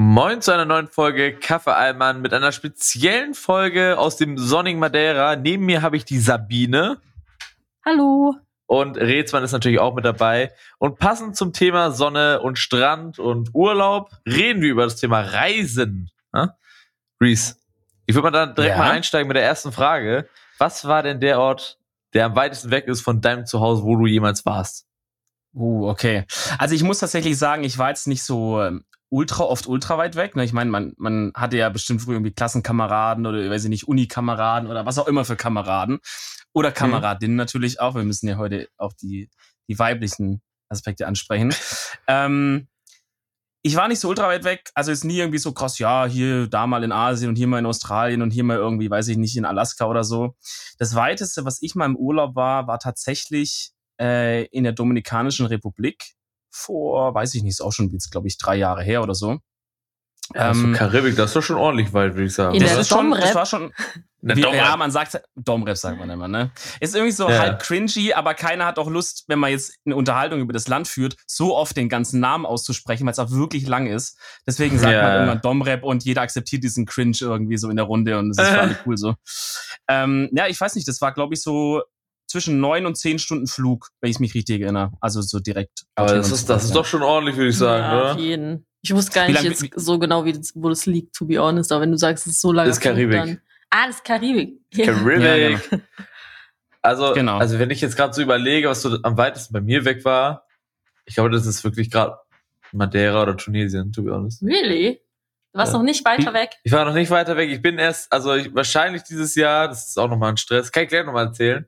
Moin zu einer neuen Folge Kaffee Allmann mit einer speziellen Folge aus dem sonnigen Madeira. Neben mir habe ich die Sabine. Hallo. Und Rezmann ist natürlich auch mit dabei. Und passend zum Thema Sonne und Strand und Urlaub reden wir über das Thema Reisen. Ja? Reese, ich würde mal dann direkt Ja. mal einsteigen mit der ersten Frage. Was war denn der Ort, der am weitesten weg ist von deinem Zuhause, wo du jemals warst? Uh, okay. Also ich muss tatsächlich sagen, ich war jetzt nicht so ähm, ultra oft ultra weit weg. Ne? Ich meine, man, man hatte ja bestimmt früher irgendwie Klassenkameraden oder weiß ich nicht, Unikameraden oder was auch immer für Kameraden. Oder Kameradinnen natürlich auch. Wir müssen ja heute auch die, die weiblichen Aspekte ansprechen. ähm, ich war nicht so ultra weit weg, also ist nie irgendwie so krass, ja, hier da mal in Asien und hier mal in Australien und hier mal irgendwie, weiß ich nicht, in Alaska oder so. Das weiteste, was ich mal im Urlaub war, war tatsächlich äh, in der Dominikanischen Republik vor, weiß ich nicht, ist auch schon jetzt, glaube ich, drei Jahre her oder so. also Ähm, Karibik, das ist doch schon ordentlich weit, würde ich sagen. In das, ist schon, Domrep? das war schon, wie, ja, man sagt, Domrep sagt man immer, ne? Ist irgendwie so Ja. halb cringy, aber keiner hat auch Lust, wenn man jetzt eine Unterhaltung über das Land führt, so oft den ganzen Namen auszusprechen, weil es auch wirklich lang ist. Deswegen sagt Ja. man irgendwann Domrep und jeder akzeptiert diesen Cringe irgendwie so in der Runde und das ist alle cool so. Ähm, ja, ich weiß nicht, das war, glaube ich, so zwischen neun und zehn Stunden Flug, wenn ich mich richtig erinnere. Also so direkt. Aber das ist, das ist doch schon ordentlich, würde ich sagen, ja, oder? Auf jeden. Ich wusste gar nicht jetzt so genau, wie das, wo das liegt, to be honest. Aber wenn du sagst, es ist so lange. Das ist Karibik. Dann, ah, das ist Karibik. Karibik. Ja, Also, Genau. also wenn ich jetzt gerade so überlege, was so am weitesten bei mir weg war, ich glaube, das ist wirklich gerade Madeira oder Tunesien, to be honest. Really? Du warst Ja. noch nicht weiter weg? Ich war noch nicht weiter weg. Ich bin erst, also ich, wahrscheinlich dieses Jahr, das ist auch nochmal ein Stress, kann ich gleich nochmal erzählen.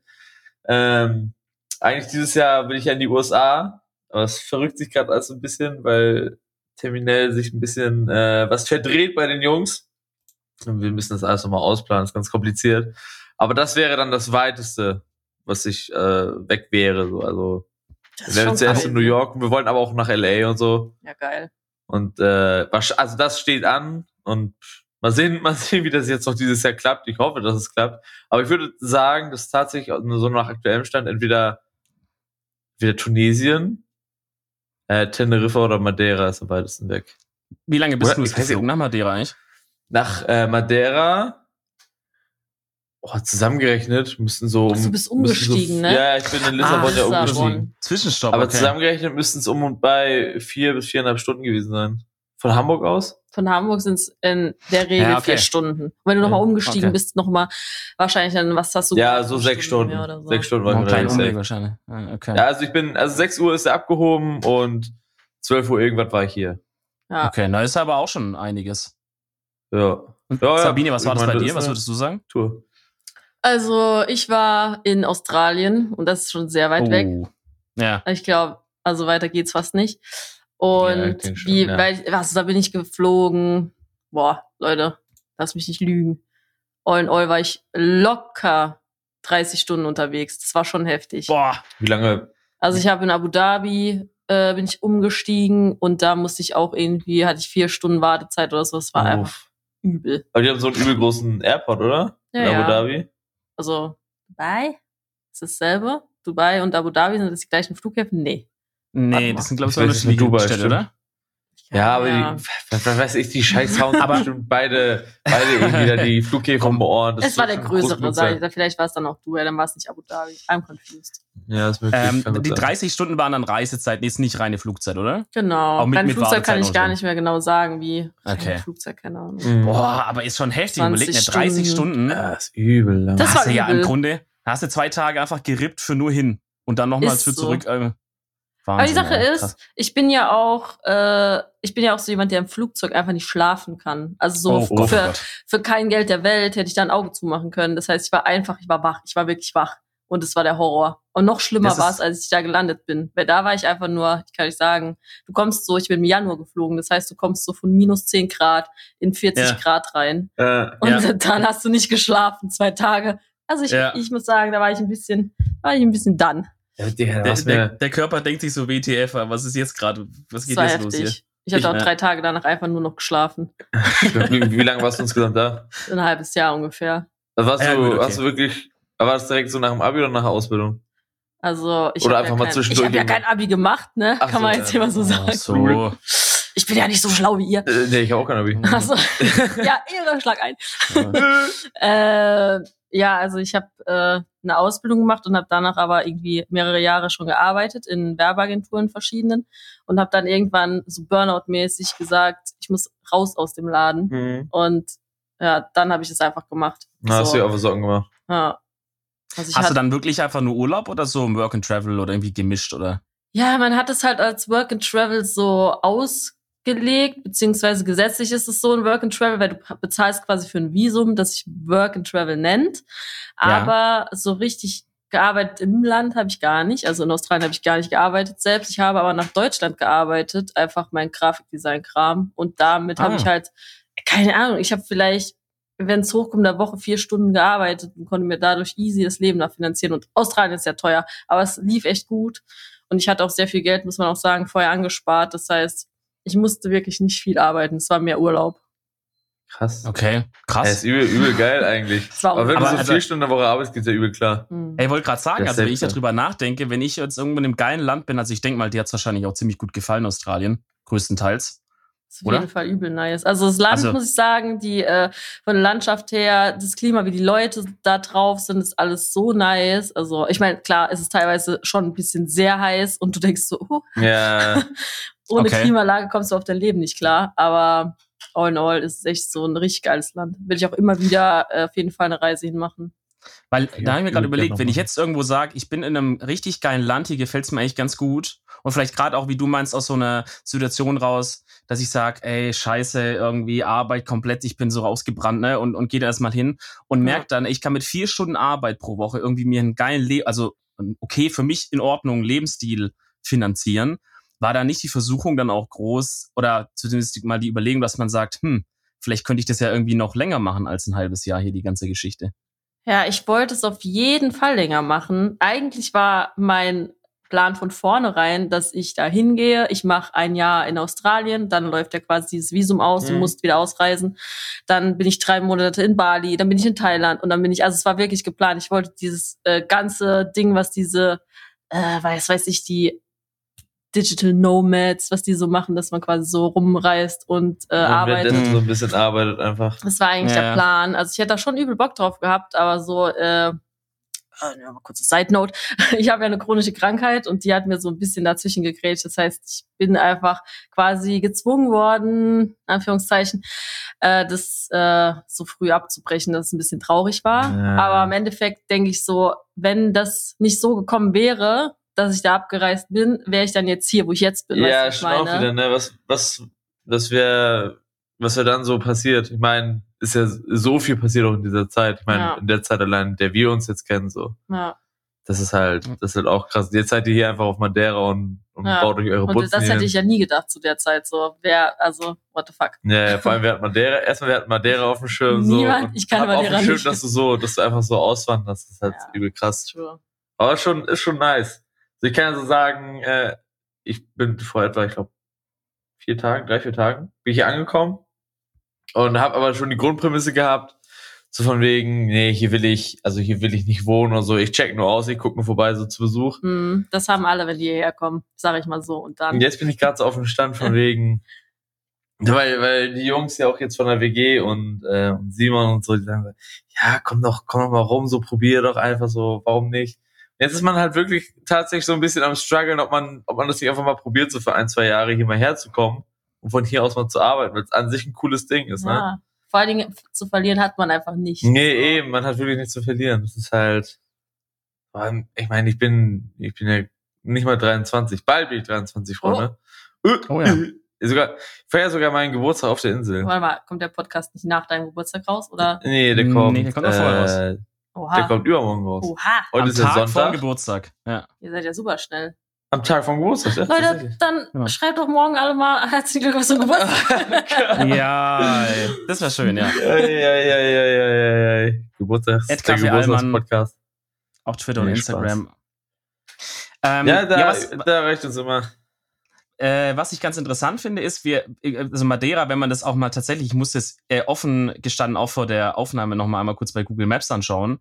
Ähm, eigentlich dieses Jahr bin ich ja in die USA, aber es verrückt sich gerade alles ein bisschen, weil terminell sich ein bisschen äh, was verdreht bei den Jungs. Und wir müssen das alles nochmal ausplanen, ist ganz kompliziert. Aber das wäre dann das Weiteste, was ich äh, weg wäre. So. Also Das wir wären zuerst in New York und wir wollten aber auch nach LA und so. Ja, geil. Und äh, also das steht an und mal sehen, mal sehen, wie das jetzt noch dieses Jahr klappt. Ich hoffe, dass es klappt. Aber ich würde sagen, dass tatsächlich so nach aktuellem Stand entweder wieder Tunesien, äh, Teneriffa oder Madeira ist am weitesten weg. Wie lange bist Oder- du geflogen nach Madeira eigentlich? Nach äh, Madeira, oh, zusammengerechnet müssten so. Ach, du bist müssten so, umgestiegen, ne? Ja, ich bin in Lissabon Ah, ja Lissabon. umgestiegen. Zwischenstopp, Aber okay. zusammengerechnet müssten es um und bei vier bis viereinhalb Stunden gewesen sein. Von Hamburg aus? Von Hamburg sind es in der Regel Ja, okay. vier Stunden. Wenn du nochmal umgestiegen okay. bist, nochmal wahrscheinlich dann, was hast du Ja, so sechs Stunden. oder so. Sechs Stunden war ich safe. wahrscheinlich. Ah, Okay. Ja, also ich bin, also 6 Uhr ist er abgehoben und 12 Uhr irgendwas war ich hier. Ja. Okay, na ist aber auch schon einiges. Ja. Ja, Sabine, was war das meine, bei dir? Was würdest du sagen? Tour. Also, ich war in Australien und das ist schon sehr weit weg. Oh. Ja. Ich glaube, also weiter geht's fast nicht. Ja, Und ich denke schon, wie, ja. weil, was, da bin ich geflogen. Boah, Leute, lass mich nicht lügen. All in all war ich locker 30 Stunden unterwegs. Das war schon heftig. Boah. Wie lange? Also ich habe in Abu Dhabi äh, bin ich umgestiegen und da musste ich auch irgendwie, hatte ich vier Stunden Wartezeit oder so. Das war einfach Uff. übel. Aber die haben so einen übel großen Airport, oder? Ja, in Abu ja. Dhabi? Also Dubai? Ist dasselbe? Dubai und Abu Dhabi sind das die gleichen Flughäfen? Nee. Nee, das sind, glaube ich, so unterschiedliche Dubai, oder? Ja, aber die, was, was weiß ich, die scheiß Sounds Aber- bestimmt beide, beide irgendwie da die Flughäfen um Ohren. Das es war der größere, sag ich. Vielleicht war es dann auch Dubai, dann war es nicht Abu Dhabi. I'm confused. Ja, ist möglich. Ähm, die sein. 30 Stunden waren dann Reisezeit, ist nicht reine Flugzeit, oder? Genau. Auch mit- Beim mit Flugzeug kann ich gar nicht mehr genau sagen, wie Okay. Ein Flugzeug, keine Ahnung. Mhm. Boah, aber ist schon heftig. 20 Überleg dir 30 Stunden. Stunden. Ja, ist übel lang. Das Da war hast du ja übel. im Grunde, da hast du zwei Tage einfach gerippt für nur hin. Und dann nochmals Ist für so. zurück. Äh, Aber die Wahnsinn, Sache ja, ist, ich bin ja auch, äh, ich bin ja auch so jemand, der im Flugzeug einfach nicht schlafen kann. Also so Oh oh für, Gott. für kein Geld der Welt hätte ich da ein Auge zumachen können. Das heißt, ich war einfach, ich war wach, ich war wirklich wach. Und es war der Horror. Und noch schlimmer war es, als ich da gelandet bin. Weil da war ich einfach nur, ich kann nicht sagen, du kommst so, ich bin im Januar geflogen. Das heißt, du kommst so von minus 10 Grad in 40 Ja. Grad rein. Äh, Und Ja. dann hast du nicht geschlafen, zwei Tage. Also ich, ich muss sagen, da war ich ein bisschen, war ich ein bisschen dann. Ja, Der, der, mir, der Körper denkt sich so WTF, was ist jetzt gerade? Was geht jetzt los hier? heftig. Ich hatte auch ja. drei Tage danach einfach nur noch geschlafen. wie, wie lange warst du insgesamt da? Ein halbes Jahr ungefähr. Also warst Ja, du, gut, okay. hast du wirklich, war das direkt so nach dem Abi oder nach der Ausbildung? Also ich Oder habe einfach ja mal kein, zwischendurch ich hab ja kein Abi gemacht, ne? Ach Kann so, man ja. jetzt immer so Ach sagen. So. Ich bin ja nicht so schlau wie ihr. Äh, nee, ich habe auch kein Abi. Achso. ja, Ehre, schlag ein. äh, ja, also ich habe äh, eine Ausbildung gemacht und habe danach aber irgendwie mehrere Jahre schon gearbeitet in Werbeagenturen verschiedenen und habe dann irgendwann so Burnout-mäßig gesagt, ich muss raus aus dem Laden. Mhm. Und ja, dann habe ich das einfach gemacht. Na, hast du ja so, auch Socken gemacht. ja. Also Hast du dann wirklich einfach nur Urlaub oder so im Work and Travel oder irgendwie gemischt oder? ja, man hat es halt als Work and Travel so ausgelegt, beziehungsweise gesetzlich ist es so ein Work and Travel, weil du bezahlst quasi für ein Visum, das sich Work and Travel nennt. Ja. Aber so richtig gearbeitet im Land habe ich gar nicht. Also in Australien habe ich gar nicht gearbeitet selbst. Ich habe aber nach Deutschland gearbeitet, einfach mein Grafikdesign-Kram. Und damit habe Ah. ich halt, keine Ahnung, ich habe vielleicht, wenn es hochkommt, in der Woche vier Stunden gearbeitet und konnte mir dadurch easy das Leben da finanzieren. Und Australien ist ja teuer, aber es lief echt gut. Und ich hatte auch sehr viel Geld, muss man auch sagen, vorher angespart. Das heißt, ich musste wirklich nicht viel arbeiten. Es war mehr Urlaub. Krass. Okay, Ja, krass. ist übel, übel geil eigentlich. Aber wenn Aber du so also- vier Stunden in der Woche arbeitest, geht's ja übel klar. Hm. Ey, Ich wollte gerade sagen, Das also wenn ich ja. darüber nachdenke, wenn ich jetzt irgendwo in einem geilen Land bin, also ich denke mal, dir hat's wahrscheinlich auch ziemlich gut gefallen, Australien, größtenteils. ist auf Oder? jeden Fall übel nice. Also das Land, Also- muss ich sagen, die äh, von der Landschaft her, das Klima, wie die Leute da drauf sind, ist alles so nice. Also ich meine, klar, es ist teilweise schon ein bisschen sehr heiß und du denkst so, oh, Ja, ohne Okay. Klimaanlage kommst du auf dein Leben nicht klar. Aber all in all ist es echt so ein richtig geiles Land. Will ich auch immer wieder äh, auf jeden Fall eine Reise hinmachen. Weil Ja, da habe ich mir gerade überlegt, wenn ich jetzt irgendwo sage, ich bin in einem richtig geilen Land, hier gefällt's mir eigentlich ganz gut. Und vielleicht gerade auch, wie du meinst, aus so einer Situation raus, dass ich sage, ey, scheiße, irgendwie Arbeit komplett, ich bin so rausgebrannt, ne? Und, und gehe da erstmal hin und Ja. merke dann, ich kann mit vier Stunden Arbeit pro Woche irgendwie mir einen geilen, Le also einen okay, für mich in Ordnung Lebensstil finanzieren. War da nicht die Versuchung dann auch groß oder zumindest mal die Überlegung, dass man sagt, hm, vielleicht könnte ich das ja irgendwie noch länger machen als ein halbes Jahr hier, die ganze Geschichte. Ja, ich wollte es auf jeden Fall länger machen. Eigentlich war mein Plan von vornherein, dass ich da hingehe. Ich mache ein Jahr in Australien, dann läuft ja quasi dieses Visum aus, du Mhm. musst wieder ausreisen. Dann bin ich drei Monate in Bali, dann bin ich in Thailand und dann bin ich, also es war wirklich geplant. Ich wollte dieses äh, ganze Ding, was diese, äh, weiß, weiß ich, die Digital Nomads, was die so machen, dass man quasi so rumreist und äh, und arbeitet. so ein bisschen arbeitet einfach. Das war eigentlich Ja, der. Plan. Also ich hätte da schon übel Bock drauf gehabt, aber so, äh, ja, mal kurze Side Note. Ich habe ja eine chronische Krankheit und die hat mir so ein bisschen dazwischen gegrätscht. Das heißt, ich bin einfach quasi gezwungen worden, in Anführungszeichen, äh, das äh, so früh abzubrechen, dass es ein bisschen traurig war. Ja. Aber im Endeffekt denke ich so, wenn das nicht so gekommen wäre, dass ich da abgereist bin, wäre ich dann jetzt hier, wo ich jetzt bin. Ja, schon auch wieder, ne? Was, was, was wäre, was wäre dann so passiert? Ich meine, ist ja so viel passiert auch in dieser Zeit. Ich meine, Ja. in der Zeit allein, in der wir uns jetzt kennen, so. Ja. Das ist halt, das ist halt auch krass. Jetzt seid ihr hier einfach auf Madeira und, und Ja. baut euch eure Und Butzen das hier hätte ich ja nie gedacht zu der Zeit. So, wer, also, what the fuck. Ja, ja, vor allem wir hatten Madeira, erstmal wir hatten Madeira auf dem Schirm so. Niemand- und ich kann hab auf Madeira dem Schirm, nicht. dass du so, dass du einfach so auswanderst. Das ist halt übel krass. True. Aber schon, ist schon nice. Also ich kann ja so sagen, äh, ich bin vor etwa, ich glaube, vier Tagen, drei, vier Tagen, bin ich hier angekommen und habe aber schon die Grundprämisse gehabt, so von wegen, nee, hier will ich, also hier will ich nicht wohnen oder so. Ich check nur aus, ich guck nur vorbei, so zu Besuch. Hm, das haben alle, wenn die hierher kommen, sag ich mal so. Und dann. Und jetzt bin ich gerade so auf dem Stand von wegen, weil, weil die Jungs ja auch jetzt von der WG und, äh, und Simon und so, die sagen, ja, komm doch, komm doch mal rum, so probier doch einfach so, warum nicht? Jetzt ist man halt wirklich tatsächlich so ein bisschen am struggeln, ob man, ob man das nicht einfach mal probiert, so für ein, zwei Jahre hier mal herzukommen und von hier aus mal zu arbeiten, weil es an sich ein cooles Ding ist, ne? ja. Vor allen Dingen zu verlieren hat man einfach nicht. Nee, So. eben, man hat wirklich nichts zu verlieren. Das ist halt, ich meine, ich bin, ich bin ja nicht mal 23, bald bin ich 23, Freunde. Oh ja. Sogar, ich feiere sogar meinen Geburtstag auf der Insel. Warte mal, kommt der Podcast nicht nach deinem Geburtstag raus? Oder? Nee, der Nee, kommt, der kommt noch vorher raus. Oha. der kommt übermorgen raus. Oha. Heute Am ist ja Tag vor Sonntag. Geburtstag. Ja. Ihr seid ja super schnell. Am Tag vom Geburtstag, ja, Leute, dann Ja. schreibt doch morgen alle mal herzlichen Glückwunsch zum Geburtstag. ja, ey, das wäre schön, ja. Ja. Geburtstags, der. Geburtstagspodcast. Auch Twitter und Instagram. Ähm, Ja, da, was, da reicht uns immer. Äh, was ich ganz interessant finde, ist, wir, also Madeira, wenn man das auch mal tatsächlich, ich muss das äh, offen gestanden auch vor der Aufnahme nochmal einmal kurz bei Google Maps anschauen.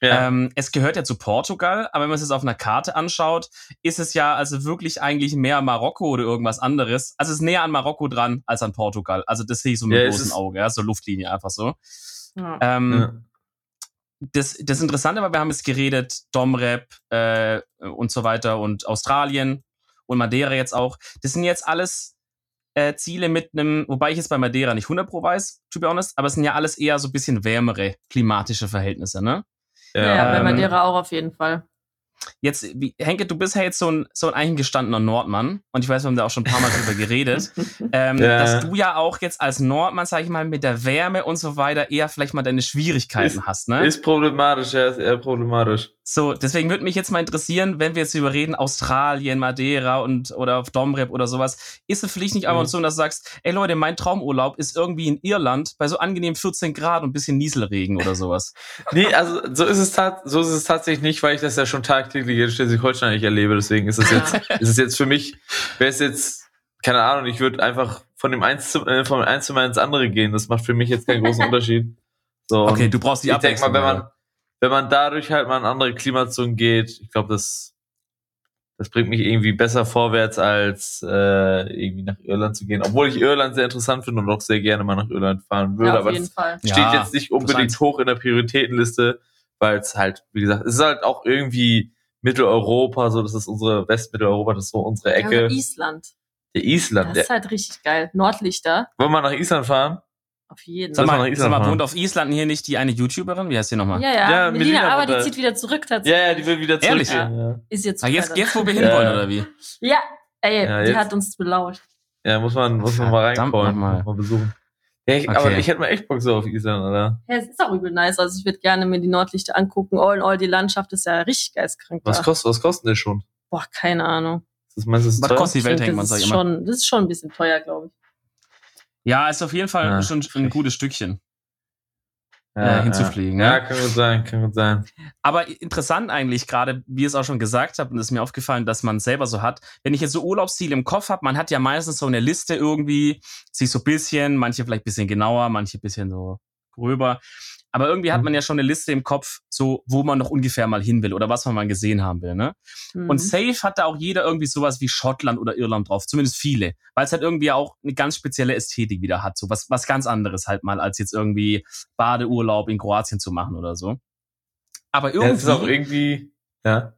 Ja. Ähm, es gehört ja zu Portugal, aber wenn man es jetzt auf einer Karte anschaut, ist es ja also wirklich eigentlich mehr Marokko oder irgendwas anderes. Also es ist näher an Marokko dran als an Portugal. Also das sehe ich so mit Ja, ist- Auge, ja, so Luftlinie einfach so. Ja. Ähm, ja. das, das Interessante war, wir haben jetzt geredet, Domrep äh, und so weiter und Australien und Madeira jetzt auch. Das sind jetzt alles äh, Ziele mit einem, wobei ich jetzt bei Madeira nicht 100 pro weiß, to be honest, aber es sind ja alles eher so ein bisschen wärmere klimatische Verhältnisse, ne? Ja, ja, bei ähm, Madeira auch auf jeden Fall. Jetzt, wie, Henke, du bist ja jetzt so ein, so ein eingestandener Nordmann und ich weiß, wir haben da auch schon ein paar Mal drüber geredet, ähm, Ja. dass du ja auch jetzt als Nordmann, sag ich mal, mit der Wärme und so weiter eher vielleicht mal deine Schwierigkeiten hast, ne? Ist problematisch, ja, ist eher problematisch. So, deswegen würde mich jetzt mal interessieren, wenn wir jetzt überreden, Australien, Madeira und oder auf Domrep oder sowas, ist es vielleicht nicht einfach Mhm. so, dass du sagst, ey Leute, mein Traumurlaub ist irgendwie in Irland bei so angenehm 14 Grad und ein bisschen Nieselregen oder sowas. Nee, also so ist es so ist es tatsächlich nicht, weil ich das ja schon tagtäglich in Schleswig-Holstein nicht erlebe. Deswegen ist es jetzt, ist es jetzt für mich, wäre es jetzt, keine Ahnung, ich würde einfach von dem eins zum, äh, vom eins Zimmer ins andere gehen. Das macht für mich jetzt keinen großen Unterschied. So, Okay, und du brauchst die ich denke mal, Abwechslung. wenn man. Wenn man dadurch halt mal in andere Klimazonen geht, ich glaube, das, das bringt mich irgendwie besser vorwärts, als äh, irgendwie nach Irland zu gehen. Obwohl ich Irland sehr interessant finde und auch sehr gerne mal nach Irland fahren würde. Ja, auf aber Fall. steht Ja, jetzt nicht unbedingt hoch in der Prioritätenliste, weil es halt, wie gesagt, es ist halt auch irgendwie Mitteleuropa, so das ist unsere Westmitteleuropa, das ist so unsere Ja, Ecke. aber Island. der Island. Das ist halt richtig geil. Nordlichter. wollen wir nach Island fahren? Auf jeden Sag Lass mal mal, sag mal wohnt auf Island hier nicht die eine YouTuberin? Wie heißt die nochmal? Ja, ja. Ja, Melina, Melina aber die zieht wieder zurück tatsächlich. Ja, ja, die will wieder Ehrlich? zurückgehen. Ja. Ist jetzt Ah, jetzt, jetzt, wo wir Ja. hinwollen, oder wie? Ja, ey, Ja, die jetzt- hat uns belauscht. ja, muss man, muss man mal reinkommen, nochmal. mal besuchen. Ja, ich, Okay. aber ich hätte mal echt Bock so auf Island, oder? Ja, es ist auch übel nice. Also ich würde gerne mir die Nordlichter angucken. All in all, die Landschaft ist ja richtig geistkrank. Was kostet, was kostet das schon? Boah, keine Ahnung. Das meinst das ist Was teuer? kostet die denke, Welthengmann, das, sag ich immer. schon, das ist schon ein bisschen teuer, glaube ich. Ja, ist auf jeden Fall Ja, schon ein gutes Stückchen. ja, äh, hinzufliegen, Ja, ne? ja kann gut sein, kann gut sein. Aber interessant eigentlich gerade, wie es auch schon gesagt habe, und es ist mir aufgefallen, dass man selber so hat, wenn ich jetzt so Urlaubsziele im Kopf habe, man hat ja meistens so eine Liste irgendwie, sich so ein bisschen, manche vielleicht ein bisschen genauer, manche ein bisschen so gröber. Aber irgendwie hat Mhm. man ja schon eine Liste im Kopf, so wo man noch ungefähr mal hin will oder was man mal gesehen haben will. Ne? Mhm. Und safe hat da auch jeder irgendwie sowas wie Schottland oder Irland drauf, zumindest viele, weil es halt irgendwie auch eine ganz spezielle Ästhetik wieder hat, so was, was ganz anderes halt mal, als jetzt irgendwie Badeurlaub in Kroatien zu machen oder so. Aber Ja, es ist auch irgendwie, irgendwie, ja.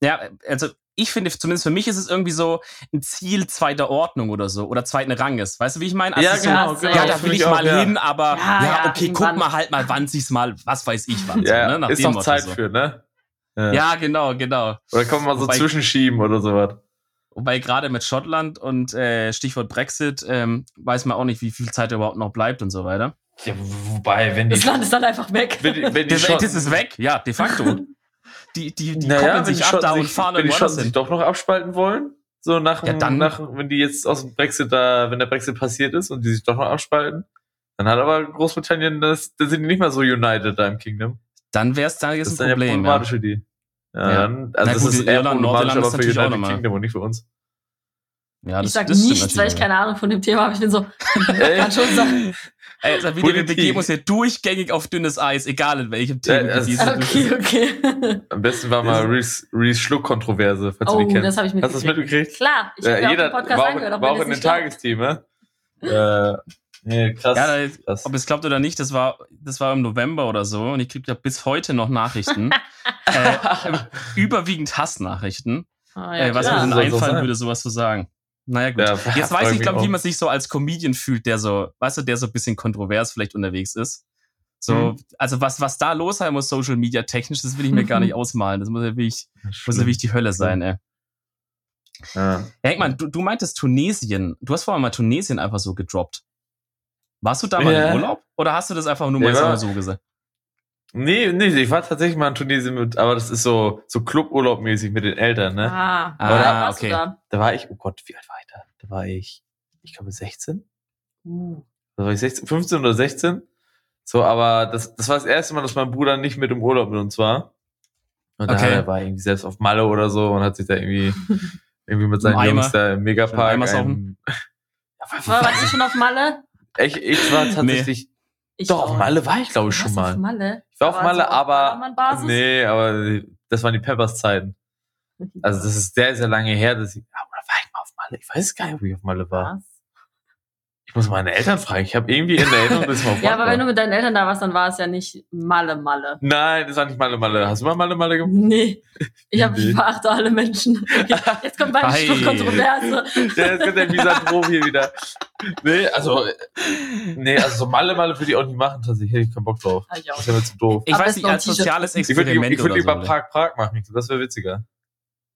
ja, also ich finde, zumindest für mich ist es irgendwie so ein Ziel zweiter Ordnung oder so oder zweiten Ranges. Weißt du, wie ich meine? Also Ja, so, genau, ja, genau. ja, das da will ich auch, mal ja. hin, aber Ja, ja, ja, okay, guck mal halt mal, wann sich's mal, was weiß ich wann. Ja, so, ne? Nach ist Motto Zeit so. für, ne? Ja, genau, genau. Oder kann man mal so Wobei- zwischenschieben oder sowas. Wobei gerade mit Schottland und äh, Stichwort Brexit ähm, weiß man auch nicht, wie viel Zeit überhaupt noch bleibt und so weiter. Ja, wobei, wenn die, das Land ist dann einfach weg. wenn die, wenn die Das, Schotten- das ist weg, ja, de facto. Die, die, die naja, koppeln wenn die sich ab da und sich, fahren wenn die Schotten sich doch noch abspalten wollen, so nach, Ja, dann- nach wenn die jetzt aus dem Brexit da, wenn der Brexit passiert ist und die sich doch noch abspalten, dann hat aber Großbritannien das, dann sind die nicht mehr so united da im Kingdom. Dann wäre es da Das jetzt ist ein dann ja Problem. Ja. problematisch für die. Ja, Ja. Dann, also Na das gut, ist eher Irland, Nordirland aber ist für natürlich auch United nochmal. Kingdom und nicht für uns. Ja, das, ich sag das nichts, weil ich keine Ahnung von dem Thema habe. Ich bin so, kann schon sein. Also wir Politik. begeben uns hier durchgängig auf dünnes Eis, egal in welchem Thema. also- Okay, okay. Am besten war mal Reese, Reese Schluck-Kontroverse, falls du Oh, die kennst. das habe ich Hast du das mitgekriegt. mitgekriegt? Klar, ich Ja, habe ja, jeder auch den Podcast war, angehört, auch- war auch in den. Tagesthemen. Äh, nee, krass. Ja, da, krass. ob es glaubt oder nicht, das war, das war im November oder so und ich kriege ja bis heute noch Nachrichten. äh, überwiegend Hassnachrichten. Ah, äh, was mir denn so einfallen sein. würde, sowas zu sagen. Naja, gut. Ja, Jetzt weiß ich, glaube auch. wie man sich so als Comedian fühlt, der so, weißt du, der so ein bisschen kontrovers vielleicht unterwegs ist. So, Mhm. also was, was da los sein muss, Social Media technisch, das will ich mir gar nicht ausmalen. Das muss ja wirklich, muss ja wirklich die Hölle sein, ey. Ja. Ja, Henkmann, du, du meintest Tunesien. Du hast vorher mal Tunesien einfach so gedroppt. Warst du da mal Ja. im Urlaub? Oder hast du das einfach nur Ja, mal war- so gesagt? Nee, nee, ich war tatsächlich mal in Tunesien mit, aber das ist so, so Cluburlaub-mäßig mit den Eltern, ne? Ah, Ah, da okay. Da. Da war ich, oh Gott, wie alt war ich da? Da war ich, ich glaube 16? Uh. Da war ich 16, 15 oder 16? So, aber das, das war das erste Mal, dass mein Bruder nicht mit im Urlaub mit uns war. Und da Okay. er war irgendwie selbst auf Malle oder so und hat sich da irgendwie, irgendwie mit seinen. Jungs da im Megapark Eimer ein, saufen? War, warst du schon auf Malle? ich, ich war tatsächlich, Ich doch, auch. auf Malle war ich glaube ich Du schon warst auf mal. Malle? Ich war auf Aber Malle, aber. Ballermann-Basis? Nee, aber das waren die Peppers-Zeiten. Also das ist sehr, sehr lange her, dass ich. Ja, oder war ich mal auf Malle? Ich weiß gar nicht, ob ich auf Malle war. Was? Ich muss meine Eltern fragen. Ich habe irgendwie in der Erinnerung, dass ich mal Ja, aber wenn du mit deinen Eltern da warst, dann war es ja nicht Malle Malle. Nein, das war nicht Malle Malle. Hast du mal Malle Malle gemacht? Nee. Ich, hab, ich Nee. verachte alle Menschen. Okay, jetzt kommt meine Ei. Kontroverse. Ja, jetzt kommt der Misanthrop hier wieder. Nee, also, nee, also so Malle Malle würde ich auch nicht machen, tatsächlich. Hätte ich keinen Bock drauf. Hab ich auch Das wäre mir zu doof. Ich Aber weiß nicht, als soziales Ich würde Experiment ich würd oder lieber so. oder? Prag Prag machen. Das wäre witziger.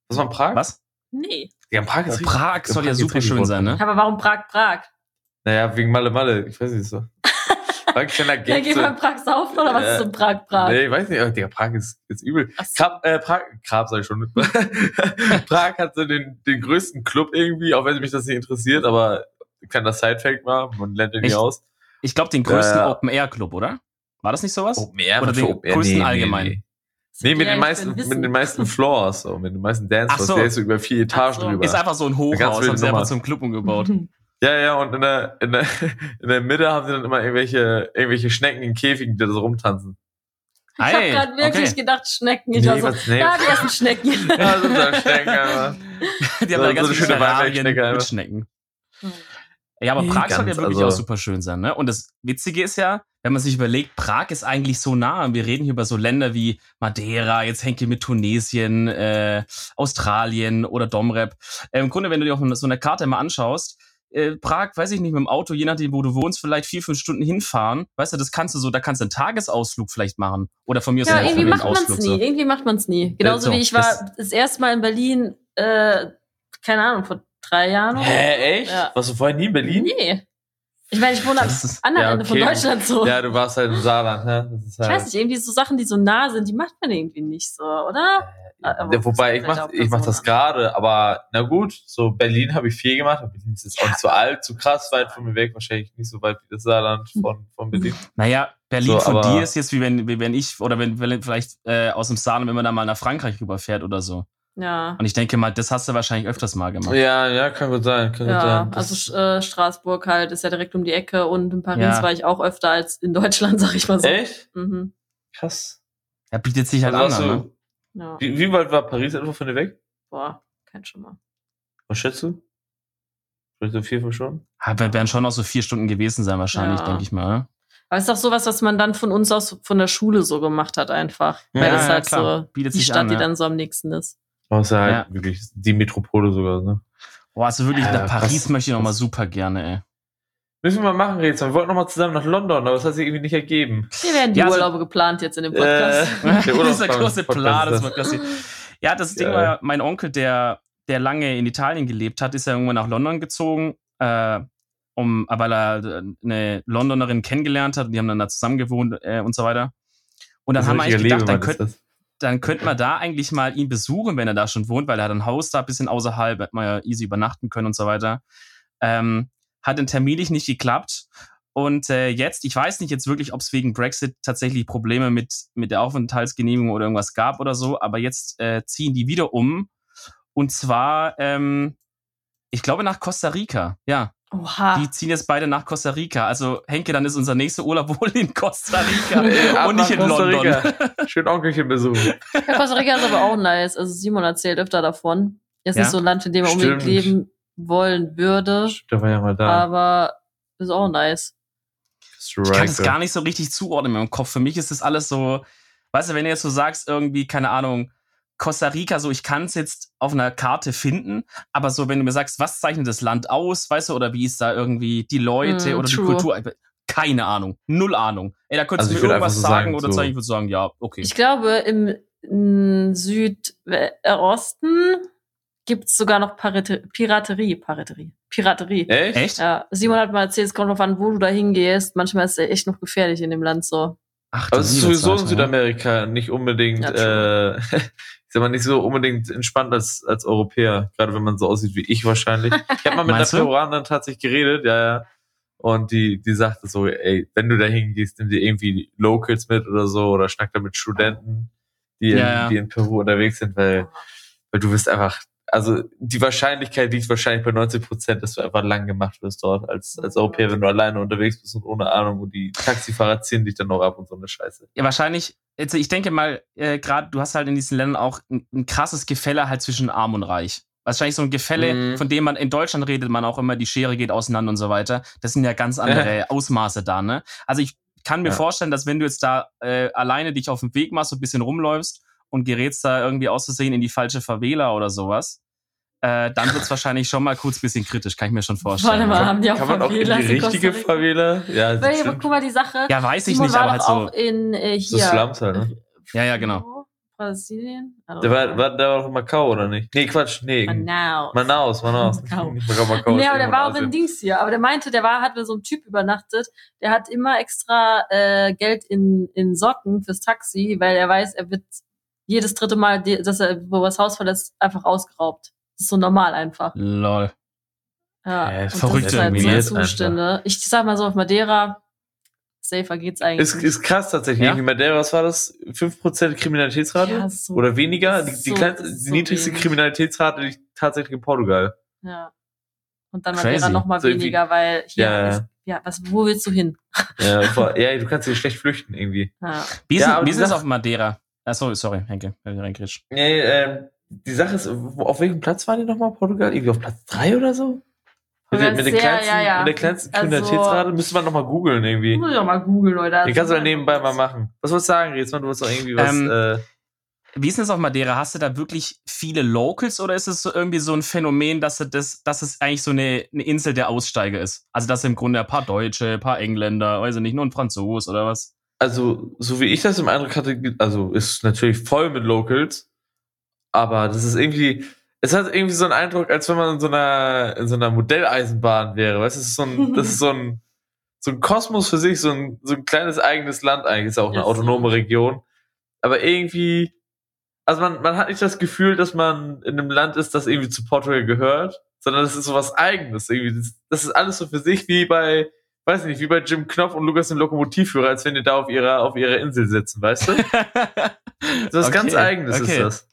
Was war Prag? Was? Nee. Ja, Prag ist richtig. Prag soll ja Prag super geht's schön richtig sein, ne? Aber warum Prag Prag? Naja, wegen Malle Malle. Ich weiß nicht so. War ein kleiner Ja, Gag. geht so. man Prag saufen oder was Äh, ist so Prag Prag? Nee, ich weiß nicht. Digga, Prag ist, ist übel. So. Krab, äh, Prag, Krab sag ich schon. Prag hat so den, den größten Club irgendwie, auch wenn mich das nicht interessiert, aber kleiner Sidefact mal, man lernt den nie aus. Ich glaube, den größten ja. Open-Air-Club, oder? War das nicht sowas? Open Air, Oder was den Open Air? größten Nee, nee, allgemein? Nee, nee mit, Ja, den ich meisten, mit den meisten Floors, so, mit den meisten Dance Ach so. Der ist so über vier Etagen so. drüber. Ist einfach so ein Hochhaus, haben sie einfach zum Club umgebaut. Ja, ja, und in der, in der, in der Mitte haben sie dann immer irgendwelche, irgendwelche Schnecken in Käfigen, die da so rumtanzen. Ich habe Ei, gerade wirklich okay. gedacht, Schnecken. Ich war so, was, nee. ja, die ersten Schnecken. Ja, da Schnecken einfach. Die So- haben da so ganz schöne Weinbergschnecke mit. Schnecken. Ja, aber Nee, Prag soll ja wirklich also- auch super schön sein, ne? Und das Witzige ist ja, wenn man sich überlegt, Prag ist eigentlich so nah. Und wir reden hier über so Länder wie Madeira, jetzt Henke mit Tunesien, äh, Australien oder Domrep. Äh, Im Grunde, wenn du dir auf so eine Karte mal anschaust, äh, Prag, weiß ich nicht, mit dem Auto, je nachdem, wo du wohnst, vielleicht vier, fünf Stunden hinfahren. Weißt du, das kannst du so, da kannst du einen Tagesausflug vielleicht machen. Oder von mir aus Ja, einen irgendwie macht man es Wochenendausflug, nie. so. Irgendwie macht man es nie. Genauso so, wie ich war das- das, erste Mal in Berlin, äh, keine Ahnung, vor drei Jahren. Hä, echt? Ja. Warst du vorher nie in Berlin? Nee. Ich meine, ich wohne am anderen ja, Ende von. Deutschland so. Ja, du warst halt im Saarland, ne? Das ist Ich halt, weiß nicht, irgendwie so Sachen, die so nah sind, die macht man irgendwie nicht so, oder? Aber Ja, wobei, ich vielleicht mach, auch ich mach das gerade, aber na gut, so Berlin habe ich viel gemacht. Berlin ist jetzt auch nicht so alt, zu krass weit von mir weg, wahrscheinlich nicht so weit wie das Saarland von, von Berlin. Naja, Berlin So, von aber- dir ist jetzt wie wenn, wie wenn ich, oder wenn, wenn vielleicht äh, aus dem Saarland, wenn man da mal nach Frankreich rüberfährt oder so. Ja. Und ich denke mal, das hast du wahrscheinlich öfters mal gemacht. Ja, ja, kann gut sein, kann gut Ja, sein. Das- also äh, Straßburg halt ist ja direkt um die Ecke und in Paris Ja. war ich auch öfter als in Deutschland, sag ich mal so. echt? Mhm. Krass. Er bietet sich halt Also an, ne? Ja. wie, wie weit war Paris etwa von dir weg? Boah, kein Schimmer. Was schätzt du? Vielleicht so vier, fünf Stunden? Ja, wir werden schon auch so vier Stunden gewesen sein, wahrscheinlich, Ja. denke ich mal. Aber es ist doch sowas, was man dann von uns aus von der Schule so gemacht hat, einfach. Ja, Weil das ja, halt klar. so Bietet die sich Stadt, an, die dann so am nächsten ist. Ja halt wirklich die Metropole sogar, ne? Boah, also wirklich, Ja, nach Paris was- möchte ich noch mal was- super gerne, ey. Müssen wir mal machen, Rätsel. Wir wollten noch mal zusammen nach London, aber das hat sich irgendwie nicht ergeben. Hier werden die Ja, also- Urlaube geplant jetzt in dem Podcast. Äh, der Dieser Urlaubsplan- große Plan, das klasse. Ja, das Ding war, mein Onkel, der, der lange in Italien gelebt hat, ist ja irgendwann nach London gezogen, äh, um, weil er eine Londonerin kennengelernt hat und die haben dann da zusammen gewohnt äh, und so weiter. Und dann Das haben wir ist eigentlich gedacht, dann Lebemann, könnte ist das. dann könnte man da eigentlich mal ihn besuchen, wenn er da schon wohnt, weil er hat ein Haus da ein bisschen außerhalb, hätte man ja easy übernachten können und so weiter. Ähm, hat dann terminlich nicht geklappt. Und äh, jetzt, ich weiß nicht jetzt wirklich, ob es wegen Brexit tatsächlich Probleme mit, mit der Aufenthaltsgenehmigung oder irgendwas gab oder so, aber jetzt äh, ziehen die wieder um. Und zwar, ähm, ich glaube, nach Costa Rica. Ja, Oha. die ziehen jetzt beide nach Costa Rica. Also, Henke, dann ist unser nächster Urlaub wohl in Costa Rica Äh, und nicht in Costa London. Rica. Schön Onkelchen besuchen. Ja, Costa Rica ist aber auch nice. Also Simon erzählt öfter davon. Ist Ja? nicht so ein Land, in dem er unbedingt leben wollen würde, Der war ja mal da. aber ist auch nice. Ich kann es gar nicht so richtig zuordnen in meinem Kopf. Für mich ist das alles so, weißt du, wenn du jetzt so sagst, irgendwie, keine Ahnung, Costa Rica, so ich kann es jetzt auf einer Karte finden, aber so, wenn du mir sagst, was zeichnet das Land aus, weißt du, oder wie ist da irgendwie die Leute Mm, oder true. die Kultur? Keine Ahnung, null Ahnung. Ey, da könntest Also du ich mir irgendwas einfach so sagen, sagen, oder so- sagen, ich würde sagen, ja, okay. Ich glaube, im Südosten gibt's sogar noch Parite Piraterie. Piraterie. Piraterie. Echt? Ja, Simon hat mal erzählt, es kommt drauf an, wo du da hingehst. Manchmal ist es echt noch gefährlich in dem Land so. Ach, Aber es ist sowieso in. Südamerika nicht unbedingt, Ja, äh, ich sag mal, nicht so unbedingt entspannt als, als Europäer. Gerade wenn man so aussieht wie ich wahrscheinlich. Ich habe mal mit einer? Peruanerin tatsächlich geredet, ja, ja. Und die, die sagte so, ey, wenn du da hingehst, nimm dir irgendwie Locals mit oder so oder schnack da mit Studenten, die, in, Ja, ja. die in Peru unterwegs sind, weil, weil du wirst einfach, also die Wahrscheinlichkeit liegt wahrscheinlich bei 90 Prozent, dass du einfach lang gemacht wirst dort als, als Europäer, wenn du alleine unterwegs bist und ohne Ahnung und die Taxifahrer ziehen dich dann noch ab und so eine Scheiße. Ja, wahrscheinlich, also ich denke mal, äh, gerade du hast halt in diesen Ländern auch ein, ein krasses Gefälle halt zwischen arm und reich. Wahrscheinlich so ein Gefälle, Mhm. von dem man in Deutschland redet, man auch immer, die Schere geht auseinander und so weiter. Das sind ja ganz andere Ausmaße da, ne? Also ich kann mir Ja. vorstellen, dass wenn du jetzt da äh, alleine dich auf den Weg machst, so ein bisschen rumläufst und gerätst da irgendwie auszusehen in die falsche Favela oder sowas, äh, dann wird's wahrscheinlich schon mal kurz bisschen kritisch, kann ich mir schon vorstellen. Warte mal, haben die auch Kann man auch in Favelas die richtige? Favela? Ja, Weil, stimmt. guck mal, die Sache. Ja, weiß ich Simon nicht, war aber halt doch so. auch in äh, So hier. Slums halt, ne? Ja, ja, genau. Brasilien? Der war, der war doch in Macau, oder nicht? Nee, Quatsch, nee. Manaus. Manaus, Manaus. Macau. Macau, Macau. Nee, aber der war auch in. Dings hier. Aber der meinte, der war, hat mit so einem Typ übernachtet. Der hat immer extra äh, Geld in, in Socken fürs Taxi, weil er weiß, er wird jedes dritte Mal, die- dass er, wo er das Haus verlässt, einfach ausgeraubt. Das ist so normal einfach. Lol. Ja, Ja, und verrückt das ist halt so? Zustände. Ich sag mal so, auf Madeira, safer geht's eigentlich. Ist, ist krass tatsächlich. Ja? Madeira, was war das? 5% Kriminalitätsrate? Ja, so- Oder weniger? Die, so- die, kleinste, die so niedrigste wenig. Kriminalitätsrate liegt tatsächlich in Portugal. Ja. Und dann Crazy. Madeira noch mal So weniger, weil hier Ja, ja. ist, ja, was, wo willst du hin? Ja, vor, ja, du kannst hier schlecht flüchten irgendwie. Ja. Wie ist, Ja, wie die ist das auf Madeira? Ah, sorry, sorry, Henke, wenn ich reingrätsch. Nee, ähm, die Sache ist, wo, auf welchem Platz waren die nochmal, Portugal? Irgendwie auf Platz 3 oder so? Mit, der- mit, Sehr, kleinsten, ja, ja. mit der kleinsten Also- Kriminalitätsrate müsste man nochmal googeln irgendwie. Muss ich doch mal googeln, Leute. Den kannst du dann nebenbei mal machen. Was wolltest du sagen, Riesmann? Du wolltest doch irgendwie was. Ähm, äh, Wie ist denn das auf Madeira? Hast du da wirklich viele Locals oder ist es so irgendwie so ein Phänomen, dass, du das, dass es eigentlich so eine, eine Insel der Aussteiger ist? Also, dass im Grunde ein paar Deutsche, ein paar Engländer, weiß ich nicht, nur ein Franzos oder was? Also, so wie ich das im Eindruck hatte, also ist natürlich voll mit Locals, aber das ist irgendwie, es hat irgendwie so einen Eindruck, als wenn man in so einer, in so einer Modelleisenbahn wäre. Weißt du, es ist so ein, das ist so ein, so ein Kosmos für sich, so ein, so ein kleines eigenes Land eigentlich, ist auch eine so. autonome Region. Aber irgendwie, also man, man hat nicht das Gefühl, dass man in einem Land ist, das irgendwie zu Portugal gehört, sondern das ist so was Eigenes irgendwie. Das, das ist alles so für sich wie bei, weiß nicht, wie bei Jim Knopf und Lukas dem Lokomotivführer, als wenn die da auf ihrer, auf ihrer Insel sitzen, weißt du? Das ist Okay, ganz Eigenes okay. ist das.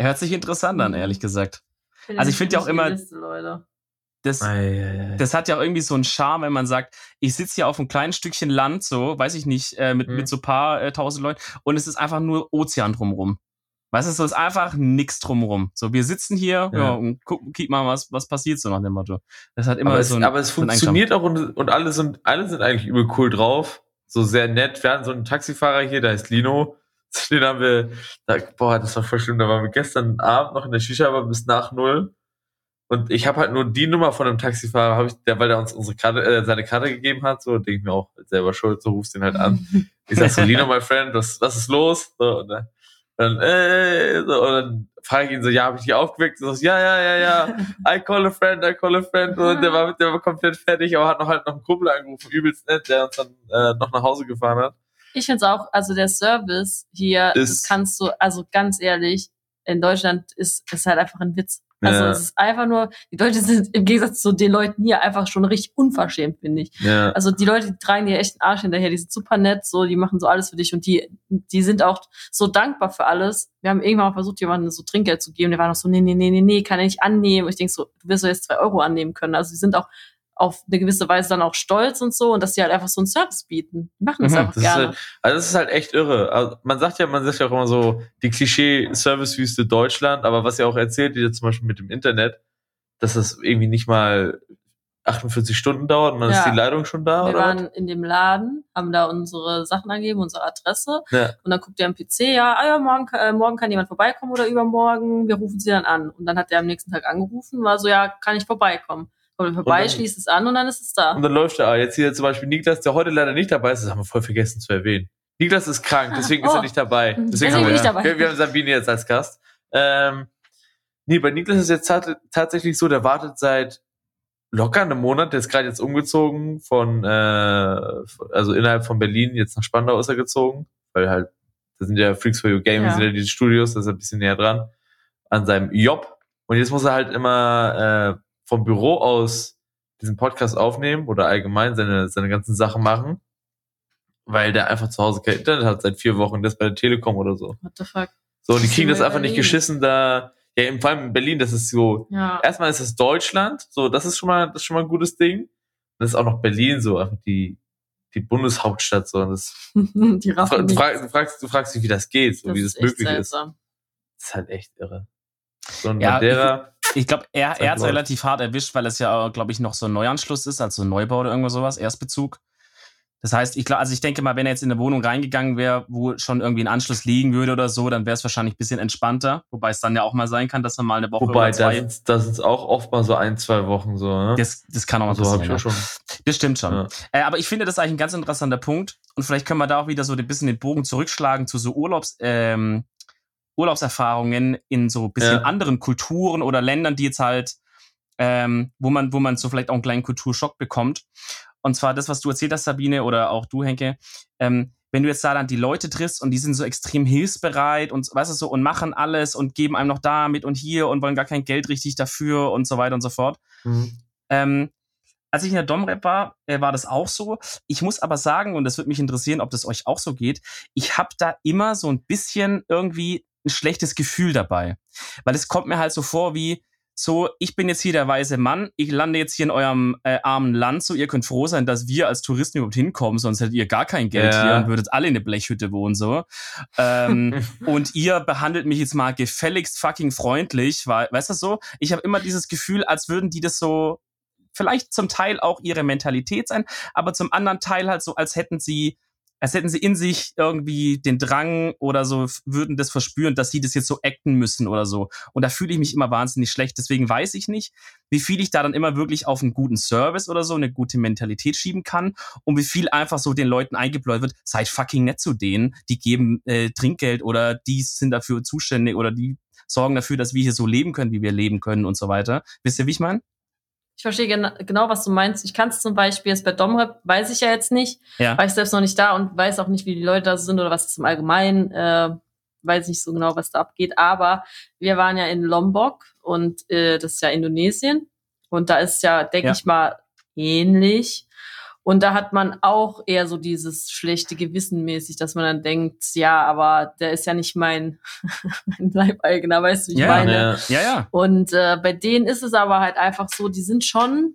Hört sich interessant an, ehrlich gesagt. Also ich finde ja auch immer- Leute. Das, das hat ja auch irgendwie so einen Charme, wenn man sagt, ich sitze hier auf einem kleinen Stückchen Land, so, weiß ich nicht, äh, mit, Mhm. mit so paar äh, tausend Leuten und es ist einfach nur Ozean drumrum. Weißt du, so ist einfach nix drumrum. So, wir sitzen hier ja. Ja. und gucken, kick mal, was, was passiert so nach dem Motto. Das hat immer aber, so es, ein, aber es so funktioniert auch und, und alle sind, alle sind eigentlich übel cool drauf. So sehr nett. Wir hatten so einen Taxifahrer hier, der heißt Lino. Den haben wir, da, boah, das war voll schlimm. Da waren wir gestern Abend noch in der Shisha, aber bis nach null. Und ich habe halt nur die Nummer von dem Taxifahrer, hab ich, der, weil der uns unsere Karte, äh, seine Karte gegeben hat, so denke ich mir auch selber schuld, so rufst den halt an. Ich sag so, Lino, my friend, was, was ist los? So, und dann, dann, äh, so, und dann frage ich ihn so, ja, habe ich dich aufgeweckt? So, ja, ja, ja, ja. I call a friend, I call a friend. Und der war, der war komplett fertig, aber hat noch halt noch einen Kumpel angerufen, übelst nett, der uns dann äh, noch nach Hause gefahren hat. Ich finde es auch, also der Service hier, das Ist- kannst du, also ganz ehrlich, in Deutschland ist ist halt einfach ein Witz. Also Ja. es ist einfach nur, die Deutschen sind im Gegensatz zu den Leuten hier einfach schon richtig unverschämt, finde ich. Ja. Also die Leute, die tragen dir echt einen Arsch hinterher, die sind super nett, so, die machen so alles für dich und die, die sind auch so dankbar für alles. Wir haben irgendwann mal versucht, jemandem so Trinkgeld zu geben, der war noch so, nee, nee, nee, nee, nee, kann er nicht annehmen. Und ich denk so, du wirst doch jetzt zwei Euro annehmen können. Also die sind auch auf eine gewisse Weise dann auch stolz und so und dass sie halt einfach so einen Service bieten. Die machen das Mhm, einfach Das ist, gerne. halt, also das ist halt echt irre. Also man sagt ja, man sagt ja auch immer so, die Klischee-Servicewüste Deutschland, aber was ihr auch erzählt, die zum Beispiel mit dem Internet, dass das irgendwie nicht mal 48 Stunden dauert und dann Ja. ist die Leitung schon da, Wir waren in dem Laden, haben da unsere Sachen angegeben, unsere Adresse. Ja. Und dann guckt er am PC, ja, ah ja, morgen, äh, morgen kann jemand vorbeikommen oder übermorgen. Wir rufen sie dann an. Und dann hat er am nächsten Tag angerufen, war so, ja, kann ich vorbeikommen. Kommt er vorbei, dann- schließt es an und dann ist es da. Und dann läuft er. Ah, Jetzt hier zum Beispiel Niklas, der heute leider nicht dabei ist, das haben wir voll vergessen zu erwähnen. Niklas ist krank, deswegen ist Oh. er nicht dabei. Deswegen, Deswegen haben wir, nicht dabei. Wir, wir haben Sabine jetzt als Gast. Ähm, nee, bei Niklas ist jetzt tat, tatsächlich so, der wartet seit locker einem Monat, der ist gerade jetzt umgezogen von, äh, also innerhalb von Berlin, jetzt nach Spandau ist er gezogen, weil halt, da sind ja Freaks for You Gaming, Ja. sind ja diese Studios, das ist ein bisschen näher dran, an seinem Job. Und jetzt muss er halt immer äh, vom Büro aus diesen Podcast aufnehmen oder allgemein seine, seine ganzen Sachen machen, weil der einfach zu Hause kein Internet hat seit vier Wochen, das bei der Telekom oder so. What the fuck? So, und die Das kriegen ist das einfach nicht geschissen, da, Ja, vor allem in Berlin, das ist so, Ja. erstmal ist es Deutschland, so, das ist schon mal, das ist schon mal ein gutes Ding. Das ist auch noch Berlin, so, einfach die, die Bundeshauptstadt, so, und das, Die raffen du, fragst, du, fragst, du fragst dich, wie das geht, so, wie das ist echt möglich ist. seltsam. Das ist halt echt irre. So ein Ja, Madeira, Ich glaube, er, er hat es relativ hart erwischt, weil es ja, glaube ich, noch so ein Neuanschluss ist, also ein Neubau oder irgendwo sowas, Erstbezug. Das heißt, ich glaube, also ich denke mal, wenn er jetzt in eine Wohnung reingegangen wäre, wo schon irgendwie ein Anschluss liegen würde oder so, dann wäre es wahrscheinlich ein bisschen entspannter. Wobei es dann ja auch mal sein kann, dass man mal eine Woche wobei, oder da zwei. sind da sind's auch oft mal so ein, zwei Wochen, so, ne? Das, das kann auch mal so passieren. ich ja. schon. Das stimmt schon. Ja. Äh, aber ich finde das eigentlich ein ganz interessanter Punkt. Und vielleicht können wir da auch wieder so ein bisschen den Bogen zurückschlagen zu so Urlaubs, ähm, Urlaubserfahrungen in so ein bisschen Ja. anderen Kulturen oder Ländern, die jetzt halt, ähm, wo man, wo man so vielleicht auch einen kleinen Kulturschock bekommt. Und zwar das, was du erzählt hast, Sabine, oder auch du, Henke. Ähm, wenn du jetzt da dann die Leute triffst und die sind so extrem hilfsbereit und weißt du so und machen alles und geben einem noch da mit und hier und wollen gar kein Geld richtig dafür und so weiter und so fort. Mhm. Ähm, als ich in der Domrep war, äh, war das auch so. Ich muss aber sagen, und das würde mich interessieren, ob das euch auch so geht, ich habe da immer so ein bisschen irgendwie ein schlechtes Gefühl dabei. Weil es kommt mir halt so vor wie, so, ich bin jetzt hier der weise Mann, ich lande jetzt hier in eurem äh, armen Land, so ihr könnt froh sein, dass wir als Touristen überhaupt hinkommen, sonst hättet ihr gar kein Geld Ja. hier und würdet alle in eine Blechhütte wohnen, so. Ähm, und ihr behandelt mich jetzt mal gefälligst fucking freundlich, weil, weißt du so? Ich habe immer dieses Gefühl, als würden die das so, vielleicht zum Teil auch ihre Mentalität sein, aber zum anderen Teil halt so, als hätten sie, als hätten sie in sich irgendwie den Drang oder so, würden das verspüren, dass sie das jetzt so acten müssen oder so. Und da fühle ich mich immer wahnsinnig schlecht. Deswegen weiß ich nicht, wie viel ich da dann immer wirklich auf einen guten Service oder so, eine gute Mentalität schieben kann und wie viel einfach so den Leuten eingebläut wird, seid fucking nett zu denen, die geben äh, Trinkgeld oder die sind dafür zuständig oder die sorgen dafür, dass wir hier so leben können, wie wir leben können und so weiter. Wisst ihr, wie ich meine? Ich verstehe gena genau, was du meinst. Ich kann es zum Beispiel jetzt bei Domrep, weiß ich ja jetzt nicht, Ja. war ich selbst noch nicht da und weiß auch nicht, wie die Leute da sind oder was es im Allgemeinen, äh, weiß nicht so genau, was da abgeht. Aber wir waren ja in Lombok und äh, das ist ja Indonesien und da ist ja, denke Ja. ich mal, ähnlich. Und da hat man auch eher so dieses schlechte Gewissen mäßig, dass man dann denkt, ja, aber der ist ja nicht mein, mein Leibeigener, weißt du, wie ich Ja, meine? Ja. Ja, ja. Und äh, bei denen ist es aber halt einfach so, die sind schon,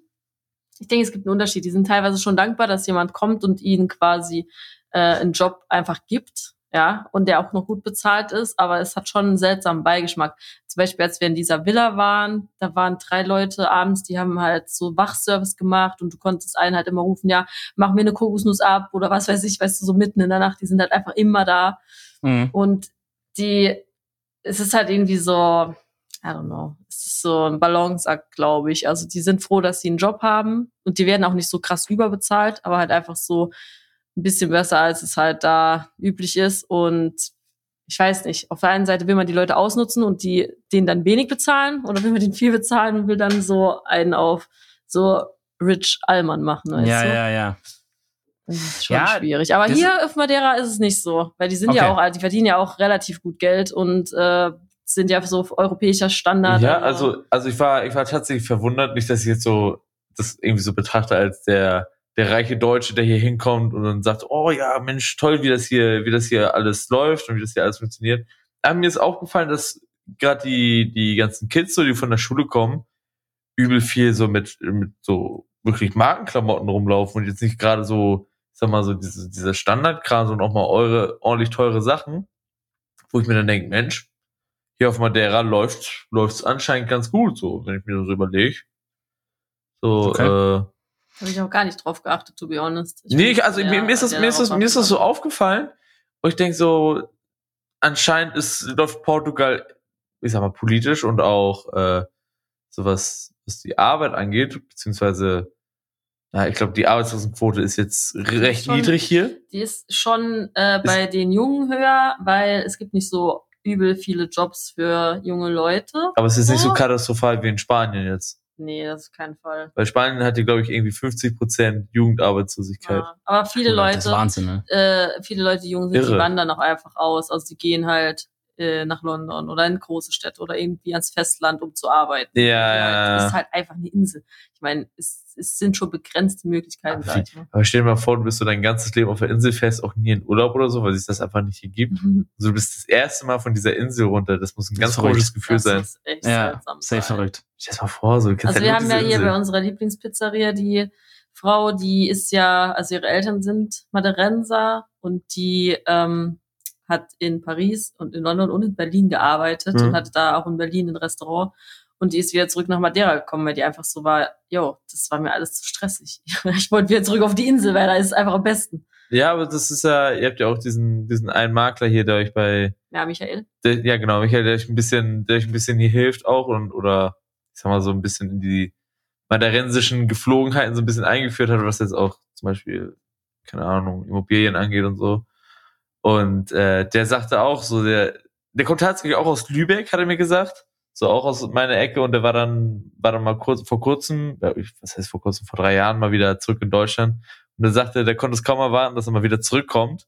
ich denke, es gibt einen Unterschied. Die sind teilweise schon dankbar, dass jemand kommt und ihnen quasi äh, einen Job einfach gibt, ja, und der auch noch gut bezahlt ist, aber es hat schon einen seltsamen Beigeschmack. Zum Beispiel, als wir in dieser Villa waren, da waren drei Leute abends, die haben halt so Wachservice gemacht und du konntest einen halt immer rufen, ja, mach mir eine Kokosnuss ab oder was weiß ich, weißt du, so mitten in der Nacht, die sind halt einfach immer da. Mhm. Und die, es ist halt irgendwie so, I don't know, es ist so ein Balanceakt, glaube ich. Also die sind froh, dass sie einen Job haben und die werden auch nicht so krass überbezahlt, aber halt einfach so ein bisschen besser, als es halt da üblich ist. Und ich weiß nicht, auf der einen Seite will man die Leute ausnutzen und die denen dann wenig bezahlen oder will man denen viel bezahlen und will dann so einen auf so Rich Allmann machen, weißt Ja, du? ja, ja. Das ist schon Ja, schwierig. Aber hier auf Madeira ist es nicht so, weil die sind ja Okay. auch, die verdienen ja auch relativ gut Geld und äh, sind ja so auf europäischer Standard. Ja, also, also ich war, ich war tatsächlich verwundert, nicht, dass ich jetzt so das irgendwie so betrachte als der, der reiche Deutsche, der hier hinkommt und dann sagt, oh ja, Mensch, toll, wie das hier, wie das hier alles läuft und wie das hier alles funktioniert. Aber mir ist aufgefallen, dass gerade die, die ganzen Kids, so, die von der Schule kommen, übel viel so mit, mit so wirklich Markenklamotten rumlaufen und jetzt nicht gerade so, ich sag mal, so diese, dieser Standardkram, sondern auch mal eure ordentlich teure Sachen, wo ich mir dann denke, Mensch, hier auf Madeira läuft läuft's anscheinend ganz gut, so, wenn ich mir das so überlege. So, Okay. äh, Habe ich auch gar nicht drauf geachtet, to be honest. Ich nee, ich, also sehr- mir, ist das, mir ist das, mir ist das so aufgefallen, und ich denke so, anscheinend ist, läuft Portugal, ich sag mal, politisch und auch äh, sowas, was die Arbeit angeht, beziehungsweise, ja, ich glaube, die Arbeitslosenquote ist jetzt recht Schon- niedrig hier. Die ist schon äh, bei den Jungen höher, weil es gibt nicht so übel viele Jobs für junge Leute. Aber es ist nicht so Ja. katastrophal wie in Spanien jetzt. Nee, das ist kein Fall. Weil Spanien hat hier, glaube ich, irgendwie 50 Prozent Jugendarbeitslosigkeit. Ja. Aber viele Das ist Leute, Wahnsinn, ne? äh, viele Leute, die jung sind, die Irre. wandern auch einfach aus. Also die gehen halt äh, nach London oder in große Städte oder irgendwie ans Festland, um zu arbeiten. Ja, Ja, ja, ist halt einfach eine Insel. Ich meine, es, es sind schon begrenzte Möglichkeiten, Aber sag ich mal. Aber stell dir mal vor, du bist so dein ganzes Leben auf der Insel fest, auch nie in Urlaub oder so, weil sich das einfach nicht hier gibt. Mhm. Also du bist das erste Mal von dieser Insel runter. Das muss ein Das ganz komisches Gefühl Das sein. ist echt Ja, seltsam. sehr sein. verrückt. Stell dir mal vor, so. Also halt wir haben ja hier Insel. bei unserer Lieblingspizzeria die Frau, die ist ja, also ihre Eltern sind Maderenser und die ähm, hat in Paris und in London und in Berlin gearbeitet Mhm. und hatte da auch in Berlin ein Restaurant. Und die ist wieder zurück nach Madeira gekommen, weil die einfach so war, jo, das war mir alles zu stressig. Ich wollte wieder zurück auf die Insel, weil da ist es einfach am besten. Ja, aber das ist ja, ihr habt ja auch diesen, diesen einen Makler hier, der euch bei, Ja, Michael. der, ja genau, Michael, der euch ein bisschen, der euch ein bisschen hier hilft auch und, oder, ich sag mal, so ein bisschen in die maderensischen Geflogenheiten so ein bisschen eingeführt hat, was jetzt auch zum Beispiel, keine Ahnung, Immobilien angeht und so. Und äh, der sagte auch so, der, der kommt tatsächlich auch aus Lübeck, hat er mir gesagt. So auch aus meiner Ecke und der war dann, war dann mal kurz vor kurzem, was heißt vor kurzem, vor drei Jahren mal wieder zurück in Deutschland. Und er sagte, der konnte es kaum erwarten, dass er mal wieder zurückkommt.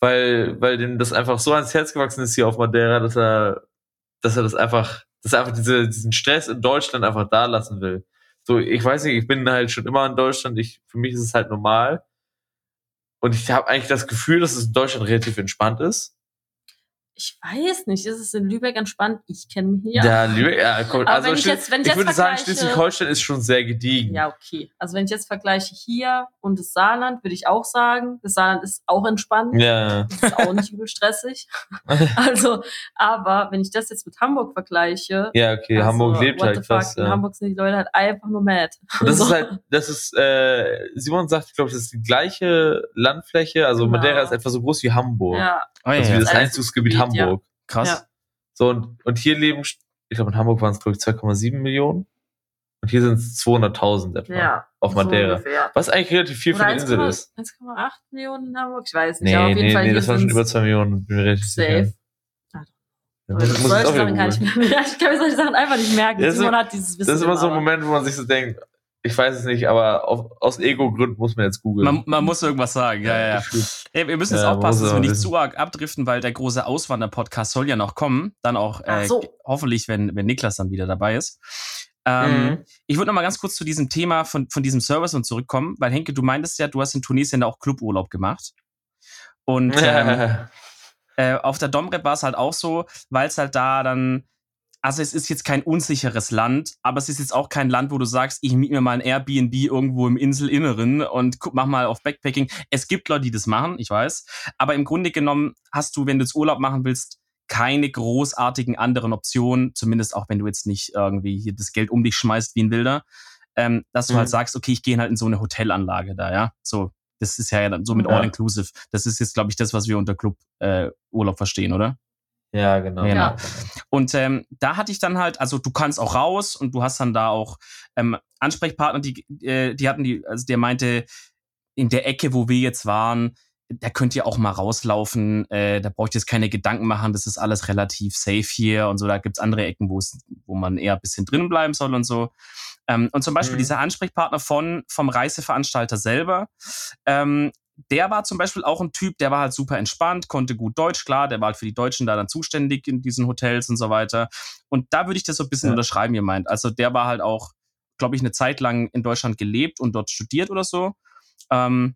Weil, weil dem das einfach so ans Herz gewachsen ist hier auf Madeira, dass er, dass er das einfach, dass er einfach diese, diesen Stress in Deutschland einfach da lassen will. So, ich weiß nicht, ich bin halt schon immer in Deutschland, ich, für mich ist es halt normal. Und ich habe eigentlich das Gefühl, dass es in Deutschland relativ entspannt ist. Ich weiß nicht, ist es in Lübeck entspannt? Ich kenne mich hier. Ja, Lübeck, ja, cool. Aber also wenn ich jetzt- wenn ich ich jetzt würde sagen, Schleswig-Holstein ist schon sehr gediegen. Ja, okay. Also wenn ich jetzt vergleiche hier und das Saarland, würde ich auch sagen, das Saarland ist auch entspannt. Ja. Das ist auch nicht übel stressig. Also, aber wenn ich das jetzt mit Hamburg vergleiche, Ja, okay, also, Hamburg lebt halt fuck, krass. in Ja. Hamburg sind die Leute halt einfach nur mad. Und das So. ist halt, das ist, äh, Simon sagt, ich glaube, das ist die gleiche Landfläche. Also Genau. Madeira ist etwa so groß wie Hamburg. ja, Oh, ja, Also wie ja. das Als Einzugsgebiet Gebiet, ja. Hamburg. Krass. Ja. So, und, und hier leben, ich glaube, in Hamburg waren es, glaube ich, 2,7 Millionen. Und hier sind es 200.000 etwa. ja. Auf so Madeira. ungefähr. Was eigentlich relativ viel für Oder eine Insel 1,8 ist. 1,8 Millionen in Hamburg? Ich weiß nicht. Nee, aber auf jeden nee, Fall nee, das waren schon über 2 Millionen, bin mir relativ Safe. sicher. Ja, ich kann ich, mir, kann solche Sachen einfach nicht merken. Das ist Simon immer- hat dieses Wissen. Das ist immer so ein Moment, wo man sich so denkt, ich weiß es nicht, aber auf, aus Ego-Gründen muss man jetzt googeln. Man, man muss irgendwas sagen, ja, ja, ja. Ey, wir müssen jetzt Ja, aufpassen, dass wir nicht wissen. zu arg abdriften, weil der große Auswander-Podcast soll ja noch kommen. Dann auch äh, so. hoffentlich, wenn, wenn Niklas dann wieder dabei ist. Ähm, Mhm. Ich würde noch mal ganz kurz zu diesem Thema von, von diesem Service und zurückkommen, weil Henke, du meintest ja, du hast in Tunesien auch Cluburlaub gemacht. Und ähm, äh, auf der Domrep war es halt auch so, weil es halt da dann, also es ist jetzt kein unsicheres Land, aber es ist jetzt auch kein Land, wo du sagst, ich miete mir mal ein Airbnb irgendwo im Inselinneren und guck, mach mal auf Backpacking. Es gibt Leute, die das machen, ich weiß, aber im Grunde genommen hast du, wenn du jetzt Urlaub machen willst, keine großartigen anderen Optionen, zumindest auch wenn du jetzt nicht irgendwie hier das Geld um dich schmeißt wie ein Wilder, ähm, dass du Mhm. halt sagst, okay, ich gehe halt in so eine Hotelanlage da, ja, so. Das ist ja dann so mit Ja. All-Inclusive. Das ist jetzt, glaube ich, das, was wir unter Club äh, Urlaub verstehen, oder? Ja, genau. Genau. Ja. Und ähm, da hatte ich dann halt, also du kannst auch raus und du hast dann da auch ähm, Ansprechpartner, die, äh, die hatten die, also der meinte, in der Ecke, wo wir jetzt waren, da könnt ihr auch mal rauslaufen, äh, da braucht ihr jetzt keine Gedanken machen, das ist alles relativ safe hier und so. Da gibt's andere Ecken, wo es, wo man eher ein bisschen drin bleiben soll und so. Ähm, und zum Beispiel Mhm. dieser Ansprechpartner von, vom Reiseveranstalter selber, ähm, der war zum Beispiel auch ein Typ, der war halt super entspannt, konnte gut Deutsch, klar, der war halt für die Deutschen da dann zuständig in diesen Hotels und so weiter. Und da würde ich das so ein bisschen Ja. unterschreiben, ihr meint. Also der war halt auch, glaube ich, eine Zeit lang in Deutschland gelebt und dort studiert oder so. Ähm,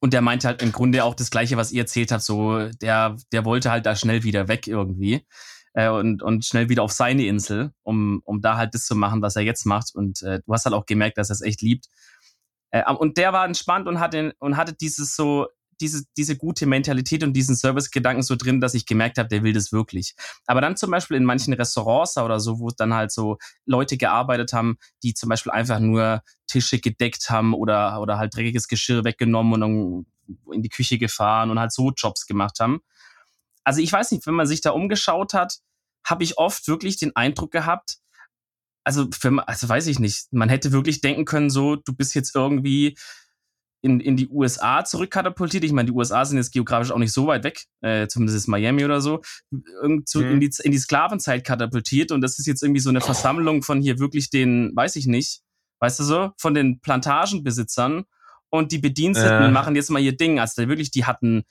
und der meinte halt im Grunde auch das Gleiche, was ihr erzählt habt, so, der, der wollte halt da schnell wieder weg irgendwie. Äh, und, und schnell wieder auf seine Insel, um, um da halt das zu machen, was er jetzt macht. Und äh, du hast halt auch gemerkt, dass er es echt liebt. Äh, und der war entspannt und hatte, und hatte dieses so, diese, diese gute Mentalität und diesen Service-Gedanken so drin, dass ich gemerkt habe, der will das wirklich. Aber dann zum Beispiel in manchen Restaurants oder so, wo dann halt so Leute gearbeitet haben, die zum Beispiel einfach nur Tische gedeckt haben oder, oder halt dreckiges Geschirr weggenommen und dann in die Küche gefahren und halt so Jobs gemacht haben. Also ich weiß nicht, wenn man sich da umgeschaut hat, habe ich oft wirklich den Eindruck gehabt, also, für, also weiß ich nicht, man hätte wirklich denken können, so, du bist jetzt irgendwie in, in die USA zurückkatapultiert. Ich meine, die USA sind jetzt geografisch auch nicht so weit weg, äh, zumindest ist Miami oder so, irgend zu, Mhm. in, die, in die Sklavenzeit katapultiert. Und das ist jetzt irgendwie so eine Versammlung von hier wirklich den, weiß ich nicht, weißt du so, von den Plantagenbesitzern. Und die Bediensteten Ja. machen jetzt mal ihr Ding. Also wirklich, die hatten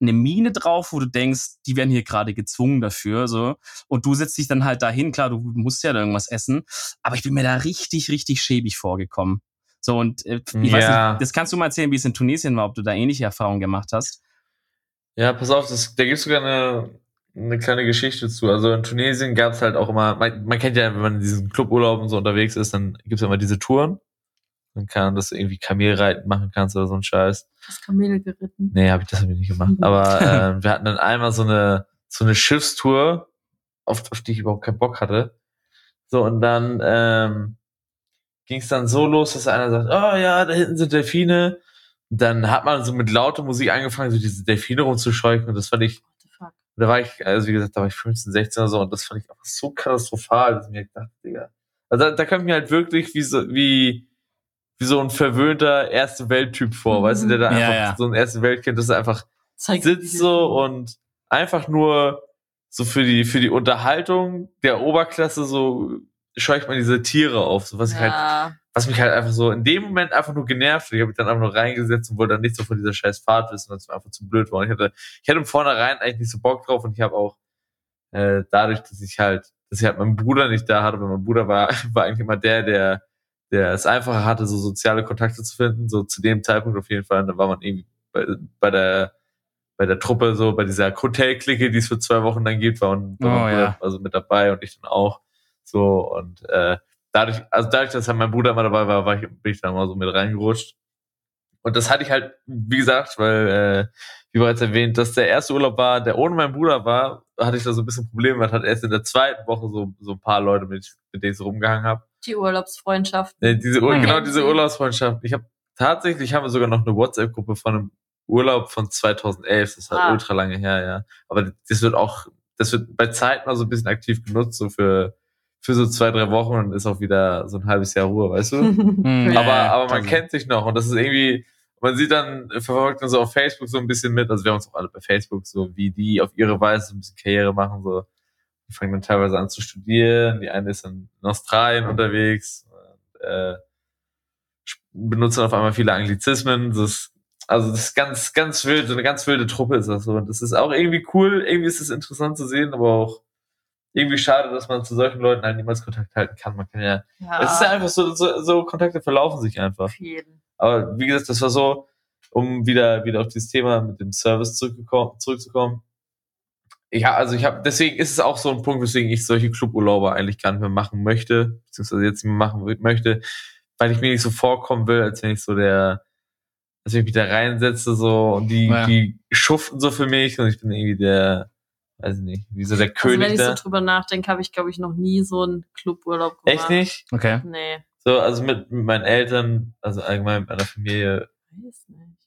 eine Mine drauf, wo du denkst, die werden hier gerade gezwungen dafür, so. Und du setzt dich dann halt dahin, klar, du musst ja irgendwas essen. Aber ich bin mir da richtig, richtig schäbig vorgekommen. So, und äh, ich weiß Ja. nicht, das kannst du mal erzählen, wie es in Tunesien war, ob du da ähnliche Erfahrungen gemacht hast. Ja, pass auf, das, da gibt es sogar eine, eine kleine Geschichte zu. Also in Tunesien gab es halt auch immer, man, man kennt ja, wenn man in diesen Cluburlaub und so unterwegs ist, dann gibt es ja immer diese Touren. Dann kann man das irgendwie Kamelreiten machen kannst oder so ein Scheiß. Das Kamel geritten. Nee, hab ich das hab ich nicht gemacht. Mhm. Aber äh, wir hatten dann einmal so eine so eine Schiffstour, auf, auf die ich überhaupt keinen Bock hatte. So, und dann ähm, ging es dann so los, dass einer sagt, oh ja, da hinten sind Delfine. Und dann hat man so mit lauter Musik angefangen, so diese Delfine rumzuscheuchen. Und das fand ich, What the fuck? da war ich, also wie gesagt, da war ich 15, 16 oder so, und das fand ich einfach so katastrophal, dass ich mir gedacht, Digga. Also da, da kommt mir halt wirklich wie so, wie, wie so ein verwöhnter Erste Welttyp vor, Mhm. weißt du, der da Ja, einfach ja. so ein Erste Weltkind, das einfach Zeig sitzt so und einfach nur so für die, für die Unterhaltung der Oberklasse so scheucht man diese Tiere auf, so was ich halt, ja. was mich halt einfach so in dem Moment einfach nur genervt hat. Ich habe mich dann einfach nur reingesetzt und wollte dann nicht so von dieser scheiß Fahrt wissen, weil es mir einfach zu blöd war. Und ich hatte, ich hatte im Vornherein eigentlich nicht so Bock drauf und ich habe auch äh, dadurch, dass ich halt, dass ich halt meinen Bruder nicht da hatte, weil mein Bruder war, war eigentlich immer der, der, der es einfacher hatte, so soziale Kontakte zu finden, so zu dem Zeitpunkt auf jeden Fall. Da war man irgendwie bei, bei der bei der Truppe, so bei dieser Hotel-Clique, die es für zwei Wochen dann gibt, war und Oh, war ja. also mit dabei und ich dann auch. So und äh, dadurch, also dadurch, dass halt mein Bruder immer dabei war, war ich, bin ich dann mal so mit reingerutscht. Und das hatte ich halt, wie gesagt, weil, äh, wie bereits erwähnt, dass der erste Urlaub war, der ohne meinen Bruder war, hatte ich da so ein bisschen Probleme. Man hat erst in der zweiten Woche so, so ein paar Leute, mit, mit denen ich so rumgehangen habe. Die Urlaubsfreundschaft. Äh, diese, Ur- Mhm. Genau diese Urlaubsfreundschaft. Ich habe tatsächlich haben wir sogar noch eine WhatsApp-Gruppe von einem Urlaub von 2011. Das ist halt Ah. ultra lange her, ja. Aber das wird auch, das wird bei Zeit mal so ein bisschen aktiv genutzt, so für, für so zwei, drei Wochen und ist auch wieder so ein halbes Jahr Ruhe, weißt du? Hm, Ja, aber, aber man also- kennt sich noch und das ist irgendwie, man sieht dann, verfolgt dann so auf Facebook so ein bisschen mit, also wir haben uns auch alle bei Facebook, so wie die auf ihre Weise so ein bisschen Karriere machen, so, fangen dann teilweise an zu studieren, die eine ist in Australien unterwegs, und, äh, benutzen auf einmal viele Anglizismen, das ist, also das ist ganz, ganz wild, eine ganz wilde Truppe ist das so und das ist auch irgendwie cool, irgendwie ist es interessant zu sehen, aber auch irgendwie schade, dass man zu solchen Leuten halt niemals Kontakt halten kann. Man kann ja, ja, es ist ja einfach so, so, so Kontakte verlaufen sich einfach. Aber wie gesagt, das war so, um wieder, wieder auf dieses Thema mit dem Service zurückzukommen. Ja, also ich habe, deswegen ist es auch so ein Punkt, weswegen ich solche Cluburlaube eigentlich gar nicht mehr machen möchte, beziehungsweise jetzt nicht mehr machen möchte, weil ich mir nicht so vorkommen will, als wenn ich so der, als wenn ich mich da reinsetze, so, und die, Ja. die schuften so für mich und ich bin irgendwie der, weiß ich nicht, wie so der Also wenn König ich so drüber nachdenke, habe ich, glaube ich, noch nie so einen Cluburlaub gemacht. Echt nicht? Okay. Nee. So, also mit, mit meinen Eltern, also allgemein mit meiner Familie, Weiß nicht.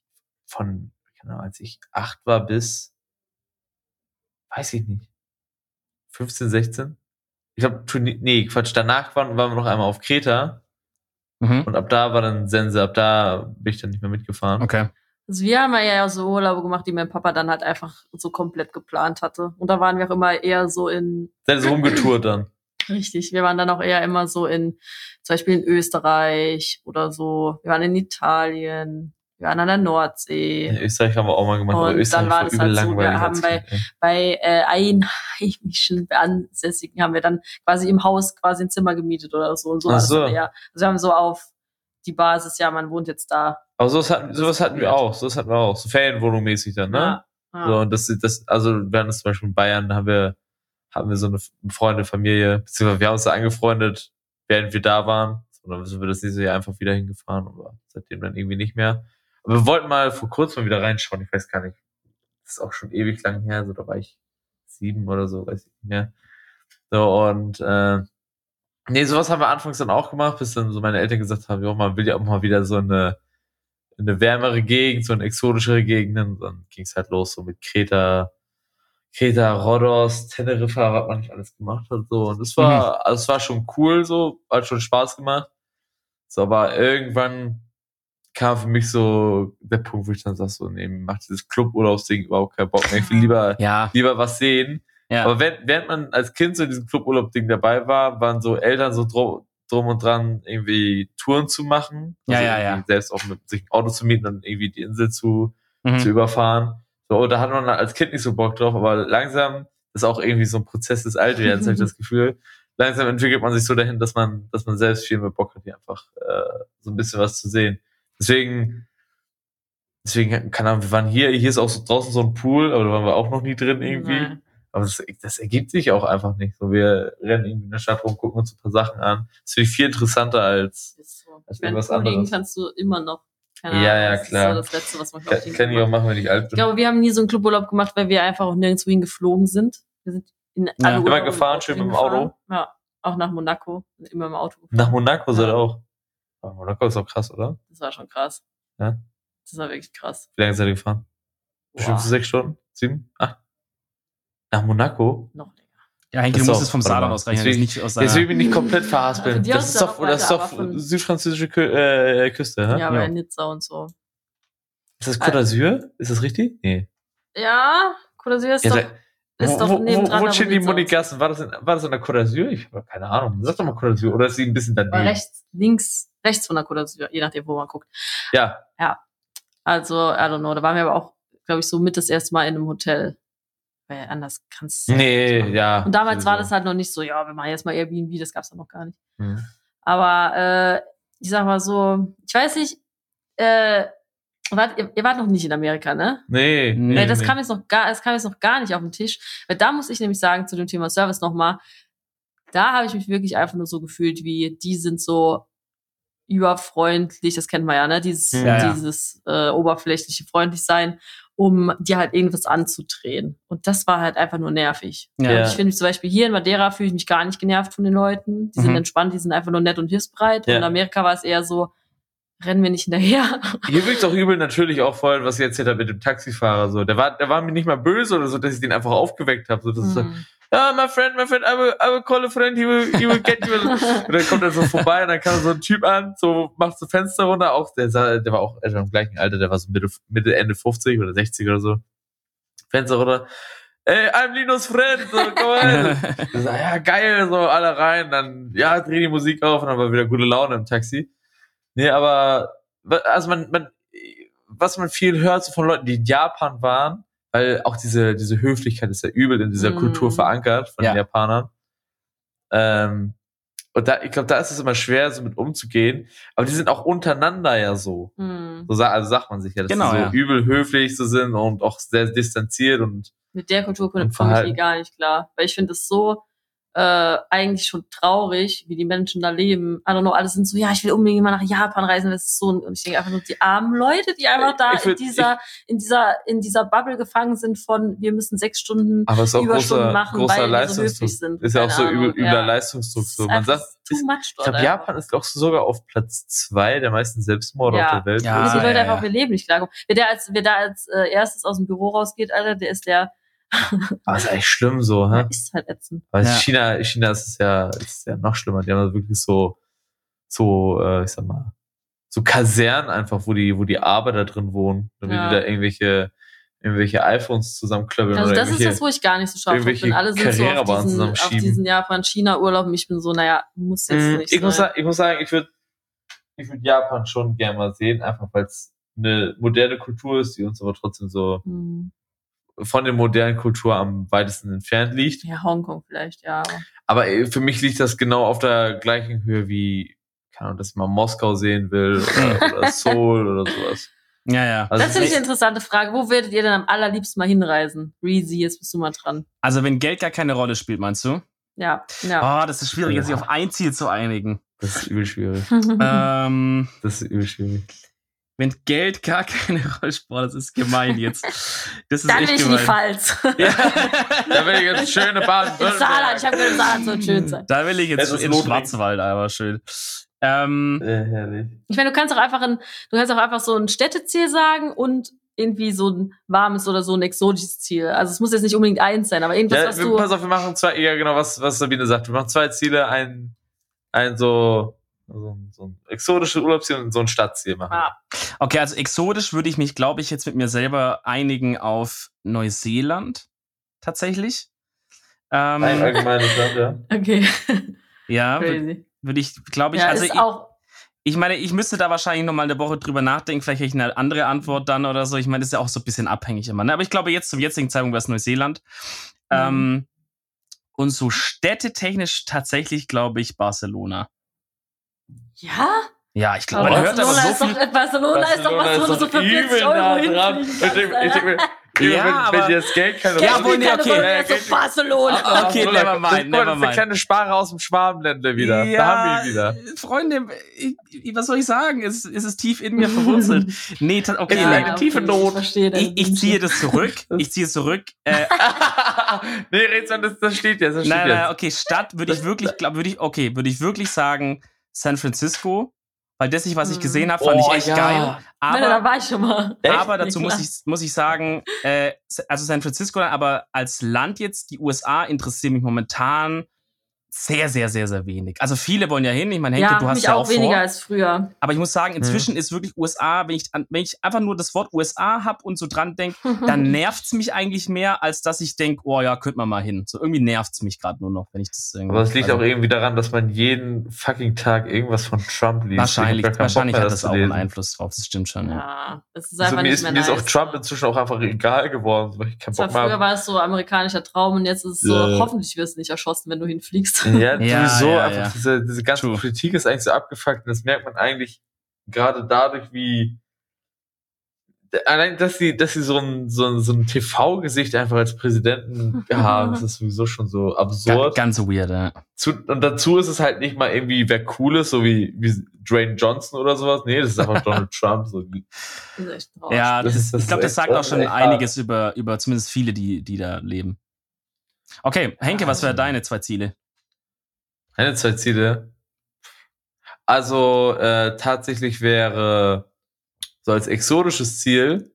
von, keine Ahnung, als ich acht war bis, weiß ich nicht, 15, 16? Ich glaube, nee, Quatsch, danach waren, waren wir noch einmal auf Kreta Mhm. und ab da war dann Sense, ab da bin ich dann nicht mehr mitgefahren. Okay. Also wir haben ja so Urlaube gemacht, die mein Papa dann halt einfach so komplett geplant hatte. Und da waren wir auch immer eher so in, Dann er rumgetourt dann. richtig, wir waren dann auch eher immer so in, zum Beispiel in Österreich oder so. Wir waren in Italien, wir waren an der Nordsee. In Österreich haben wir auch mal gemacht, aber Und Österreich dann war das halt so, wir haben bei-. Bei äh, einheimischen Ansässigen haben wir dann quasi im Haus quasi ein Zimmer gemietet oder so. Und so, Ach das so. eher. Also wir haben so auf die Basis, ja, man wohnt jetzt da. Aber sowas hatten, sowas hatten wir auch, sowas hatten wir auch, so Ferienwohnung mäßig dann, ne? Ja, ja. So, und das, das, also während es zum Beispiel in Bayern haben wir, haben wir so eine Freunde, Familie, beziehungsweise wir haben uns da angefreundet, während wir da waren. Und dann sind wir das nächste Jahr einfach wieder hingefahren, aber seitdem dann irgendwie nicht mehr. Wir wollten mal vor kurzem mal wieder reinschauen, ich weiß gar nicht. Das ist auch schon ewig lang her, so da war ich sieben oder so, weiß ich nicht mehr. So, und äh, nee, sowas haben wir anfangs dann auch gemacht, bis dann so meine Eltern gesagt haben, ja, man will ja auch mal wieder so eine eine wärmere Gegend, so eine exotischere Gegend. Und dann ging es halt los, so mit Kreta, Kreta, Rhodos, Teneriffa, was man nicht alles gemacht hat. So. Und es war, also es war schon cool, so, hat schon Spaß gemacht. So, aber irgendwann kam für mich so der Punkt, wo ich dann sag, so, nee, macht dieses Cluburlaubsding überhaupt keinen Bock mehr. Ich will lieber, Ja. lieber was sehen. Ja. Aber wenn, während man als Kind so in diesem Cluburlaub-Ding dabei war, waren so Eltern so drum, drum und dran, irgendwie Touren zu machen. Ja, ja, irgendwie ja. Selbst auch mit sich ein Auto zu mieten und irgendwie die Insel zu, Mhm. zu überfahren. So, da hat man als Kind nicht so Bock drauf, aber langsam ist auch irgendwie so ein Prozess des Altwerdens, habe ich das Gefühl. Langsam entwickelt man sich so dahin, dass man, dass man selbst viel mehr Bock hat, hier einfach äh, so ein bisschen was zu sehen. Deswegen, deswegen, keine Ahnung, wir waren hier, hier ist auch so draußen so ein Pool, aber da waren wir auch noch nie drin irgendwie. Nein. Aber das, das ergibt sich auch einfach nicht. So, wir rennen irgendwie in der Stadt rum, gucken uns ein paar Sachen an. Das finde ich viel interessanter als, so. Als Ich irgendwas anderes. kannst du immer noch. Keine Ja, Ahnung, ja, das klar. Ist so das Letzte, was man kann, kann ich auch machen, wenn ich alt Ich bin. glaube, wir haben nie so einen Cluburlaub gemacht, weil wir einfach auch nirgendwo hingeflogen sind. Wir sind in alle Immer Urlaube gefahren, schön mit dem Auto? Ja, auch nach Monaco. Immer im Auto gefahren. Nach Monaco seid Ja. ihr auch. Aber Monaco ist auch krass, oder? Das war schon krass. Ja. Das war wirklich krass. Wie lange seid ihr gefahren? Bestimmt so Boah, sechs Stunden? Sieben? Acht? Nach Monaco? noch länger. Ja, Das du musst auch- es vom Saarland mal. ausrechnen, Deswegen- nicht aus Jetzt will ich deiner... mich nicht komplett verhaspeln. Dir Das aus ist doch, noch das ist weiter, doch südfranzösische Kü äh, Küste, hä? Ja, aber Ja. in Nizza und so. Ist das Côte d'Azur? Ist das richtig? Nee. Ja, Côte d'Azur ist Ja, doch, ist wo, doch wo, nebendran. wo, stehen die Monigassen? War das, in, war das an der Côte d'Azur? Ich habe keine Ahnung. Sag doch mal Côte d'Azur. Oder ist sie ein bisschen War daneben? rechts, links, rechts von der Côte d'Azur, je nachdem, wo man guckt. Ja. Also, I don't know. Da waren wir aber auch, glaube ich, so mit das erste Mal in einem Hotel. Weil anders kannst du. Nee, ja. Und damals war sowieso. das halt noch nicht so, ja, wir machen jetzt mal Airbnb, das gab's doch noch gar nicht. Hm. Aber äh, ich sag mal so, ich weiß nicht, äh, wart, ihr, ihr wart noch nicht in Amerika, ne? Nee, Nee, Weil das nee. kam jetzt noch gar, das kam jetzt noch gar nicht auf den Tisch. Weil da muss ich nämlich sagen, zu dem Thema Service nochmal, da habe ich mich wirklich einfach nur so gefühlt, wie die sind so überfreundlich, das kennt man ja, ne? Dieses, Ja, dieses äh, oberflächliche freundlich sein, um dir halt irgendwas anzudrehen. Und das war halt einfach nur nervig. Ja. Ich finde zum Beispiel hier in Madeira fühle ich mich gar nicht genervt von den Leuten. Die sind Mhm. entspannt, die sind einfach nur nett und hilfsbereit. Ja. Und in Amerika war es eher so, rennen wir nicht hinterher. Hier wirkt auch übel natürlich auch voll, was ich erzählt habe mit dem Taxifahrer. So, der war, der war mir nicht mal böse oder so, dass ich den einfach aufgeweckt habe. So, das ist ja, my friend, my friend, I will, I will call a friend, he will, he will get you. und dann kommt er so vorbei und dann kam so ein Typ an, so macht so Fenster runter, auch der, sah, der war auch etwa im gleichen Alter, der war so Mitte, Mitte Ende 50 oder 60 oder so. Fenster runter. Ey, I'm Linus Friend, so, komm. Ich so, ja, geil, so alle rein, dann, ja, dreh die Musik auf und dann war wieder gute Laune im Taxi. Nee, aber, also man, man, was man viel hört so von Leuten, die in Japan waren, weil auch diese, diese Höflichkeit ist ja übel in dieser Mhm. Kultur verankert von Ja. den Japanern. Ähm, und da, ich glaube, da ist es immer schwer, so mit umzugehen. Aber die sind auch untereinander ja so. Hm. So also sagt man sich ja, dass Genau, die so ja. übel höflich so sind und auch sehr distanziert und Mit der Kultur komme komm ich eh gar nicht klar. Weil ich finde es so äh, eigentlich schon traurig, wie die Menschen da leben. I don't know, alle sind so, ja, ich will unbedingt mal nach Japan reisen. Das ist so, und ich denke einfach nur, die armen Leute, die einfach da Ich würd- in dieser, in dieser, in dieser Bubble gefangen sind von, wir müssen sechs Stunden aber es ist auch Überstunden großer, machen, großer weil wir so Leistungsdruck. höflich sind. Ist ja auch so Ahnung, übel, übler ja. Leistungsdruck. So. Man sagt, too ist, much ich glaube. Japan ist auch sogar auf Platz zwei der meisten Selbstmorde Ja. auf der Welt. Ja, Und die Leute ja, einfach ihr Leben nicht klarkommen. Wer da als, wer da als äh, erstes aus dem Büro rausgeht, Alter, der ist der, Aber ist eigentlich schlimm so, hä? ist halt ätzend. Weil Ja. China, China ist es ja, ist ja noch schlimmer. Die haben wirklich so, so, äh, ich sag mal, so Kasernen einfach, wo die, wo die Arbeiter drin wohnen, damit Ja. die da irgendwelche, irgendwelche iPhones zusammenklöppeln Also oder das ist das, wo ich gar nicht so scharf drauf bin. Alle sind so auf diesen, auf diesen Japan-China-Urlaub und ich bin so, naja, muss jetzt Mm, nicht ich, muss sein. sagen, ich muss sagen, ich würde ich würd Japan schon gerne mal sehen, einfach weil es eine moderne Kultur ist, die uns aber trotzdem so Hm. Von der modernen Kultur am weitesten entfernt liegt. Ja, Hongkong vielleicht, ja. aber- äh, für mich liegt das genau auf der gleichen Höhe wie, keine Ahnung, dass ich mal Moskau sehen will oder, oder Seoul oder sowas. Ja, ja. Also das finde ich es eine interessante Frage. Wo würdet ihr denn am allerliebsten mal hinreisen? Reezy, jetzt bist du mal dran. Also wenn Geld gar keine Rolle spielt, meinst du? Ja, ja. Oh, das ist schwierig, Ja. sich auf ein Ziel zu einigen. das ist übel schwierig. ähm, Das ist übel schwierig. Wenn Geld gar keine Rolle spielt, boah, das ist gemein jetzt. Das ist Dann echt will ich in die gemein. Pfalz. Ja, da will ich jetzt schöne. In Saarland. Ich habe gehört, Saarland soll schön sein. Da will ich jetzt in. Schwarzwald, aber schön. Ähm, Äh, herrlich. Ich meine, du kannst auch einfach ein, du kannst auch einfach so ein Städteziel sagen und irgendwie so ein warmes oder so ein exotisches Ziel. Also es muss jetzt nicht unbedingt eins sein, aber irgendwas, Ja, was wir, du. pass auf, wir machen zwei, ja genau, was, was Sabine sagt. Wir machen zwei Ziele, ein, ein so, so, ein- so ein exotisches Urlaubsziel und so ein Stadtziel machen. Ah. okay, also exotisch würde ich mich, glaube ich, jetzt mit mir selber einigen auf Neuseeland. Tatsächlich. Ähm, Ein allgemeines Land, ja. Okay. ja, würde ich, glaube ich, Ja, also ich, auch. ich meine, ich müsste da wahrscheinlich noch mal eine Woche drüber nachdenken. Vielleicht hätte ich eine andere Antwort dann oder so. Ich meine, das ist ja auch so ein bisschen abhängig immer. Ne? Aber ich glaube, jetzt zum jetzigen Zeitpunkt wäre es Neuseeland. Mhm. Ähm, und so städtetechnisch tatsächlich, glaube ich, Barcelona. Ja? Ja, ich glaube, man hört aber Barcelona so ist viel. Barcelona, ist doch du so für 40 Euro mir, Ja, wenn, aber- wenn das Geld keine Ja, Rolle wohl, spielt, nee, okay. Ja, so Geld- Barcelona. Ah, Okay, so, never guck mal, mind, Das never ist eine mind. kleine Sparer aus dem Schwabenländer wieder. da haben wir ihn wieder. Freunde, ich, was soll ich sagen? Es, es ist tief in mir verwurzelt. Nee, okay, nee. eine tiefe Not. Ich, Ich, ich ziehe das zurück. Ich ziehe es zurück. Äh, nee, Rätsel, das, das steht jetzt. Das steht nein, jetzt. nein, okay, Stadt würde ich wirklich, glaub, würde ich, okay, würde ich wirklich sagen San Francisco, weil das, was ich gesehen habe, fand Oh, ich echt ja. geil. Nein, nein, da Aber, war ich schon mal. Echt? aber dazu muss ich, muss ich sagen, äh, also San Francisco, aber als Land jetzt, die USA interessieren mich momentan sehr, sehr, sehr, sehr wenig. Also viele wollen ja hin. Ich meine, Henke, ja, du hast mich ja auch auch weniger vor. als früher. Aber ich muss sagen, Mhm. inzwischen ist wirklich USA, wenn ich, an- wenn ich einfach nur das Wort USA hab und so dran denke, dann nervt's mich eigentlich mehr, als dass ich denk, oh ja, könnte man mal hin. So irgendwie nervt's mich gerade nur noch, wenn ich das irgendwie. Aber es liegt also, auch irgendwie daran, dass man jeden fucking Tag irgendwas von Trump liest. Wahrscheinlich, wahrscheinlich Bock mehr, hat das zu auch einen. Einfluss drauf, das stimmt schon. Ja. ja, es ist Also einfach mir, nicht ist, mehr mir ist auch. Trump inzwischen auch einfach egal geworden. Ich keinen Das Bock mehr früher habe. war es so amerikanischer Traum und jetzt ist es so, Ja. hoffentlich wirst du nicht erschossen, wenn du hinfliegst. Ja, Ja, sowieso ja, einfach ja. diese, diese ganze True. Politik ist eigentlich so abgefuckt und das merkt man eigentlich gerade dadurch, wie allein, dass sie, dass sie so ein, so ein, so ein TV-Gesicht einfach als Präsidenten haben, das ist sowieso schon so absurd. ganz weird, ja. Zu, und dazu ist es halt nicht mal irgendwie wer Cooles, so wie, wie Dwayne Johnson oder sowas. Nee, das ist einfach Donald Trump. So. Das ist echt traurig. Ja, Das das ist- das ich glaube, ist das sagt auch schon ist einiges über, über zumindest viele, die, die da leben. Okay, Henke, was wären deine zwei Ziele? Eine, zwei Ziele. Also äh, tatsächlich wäre so als exotisches Ziel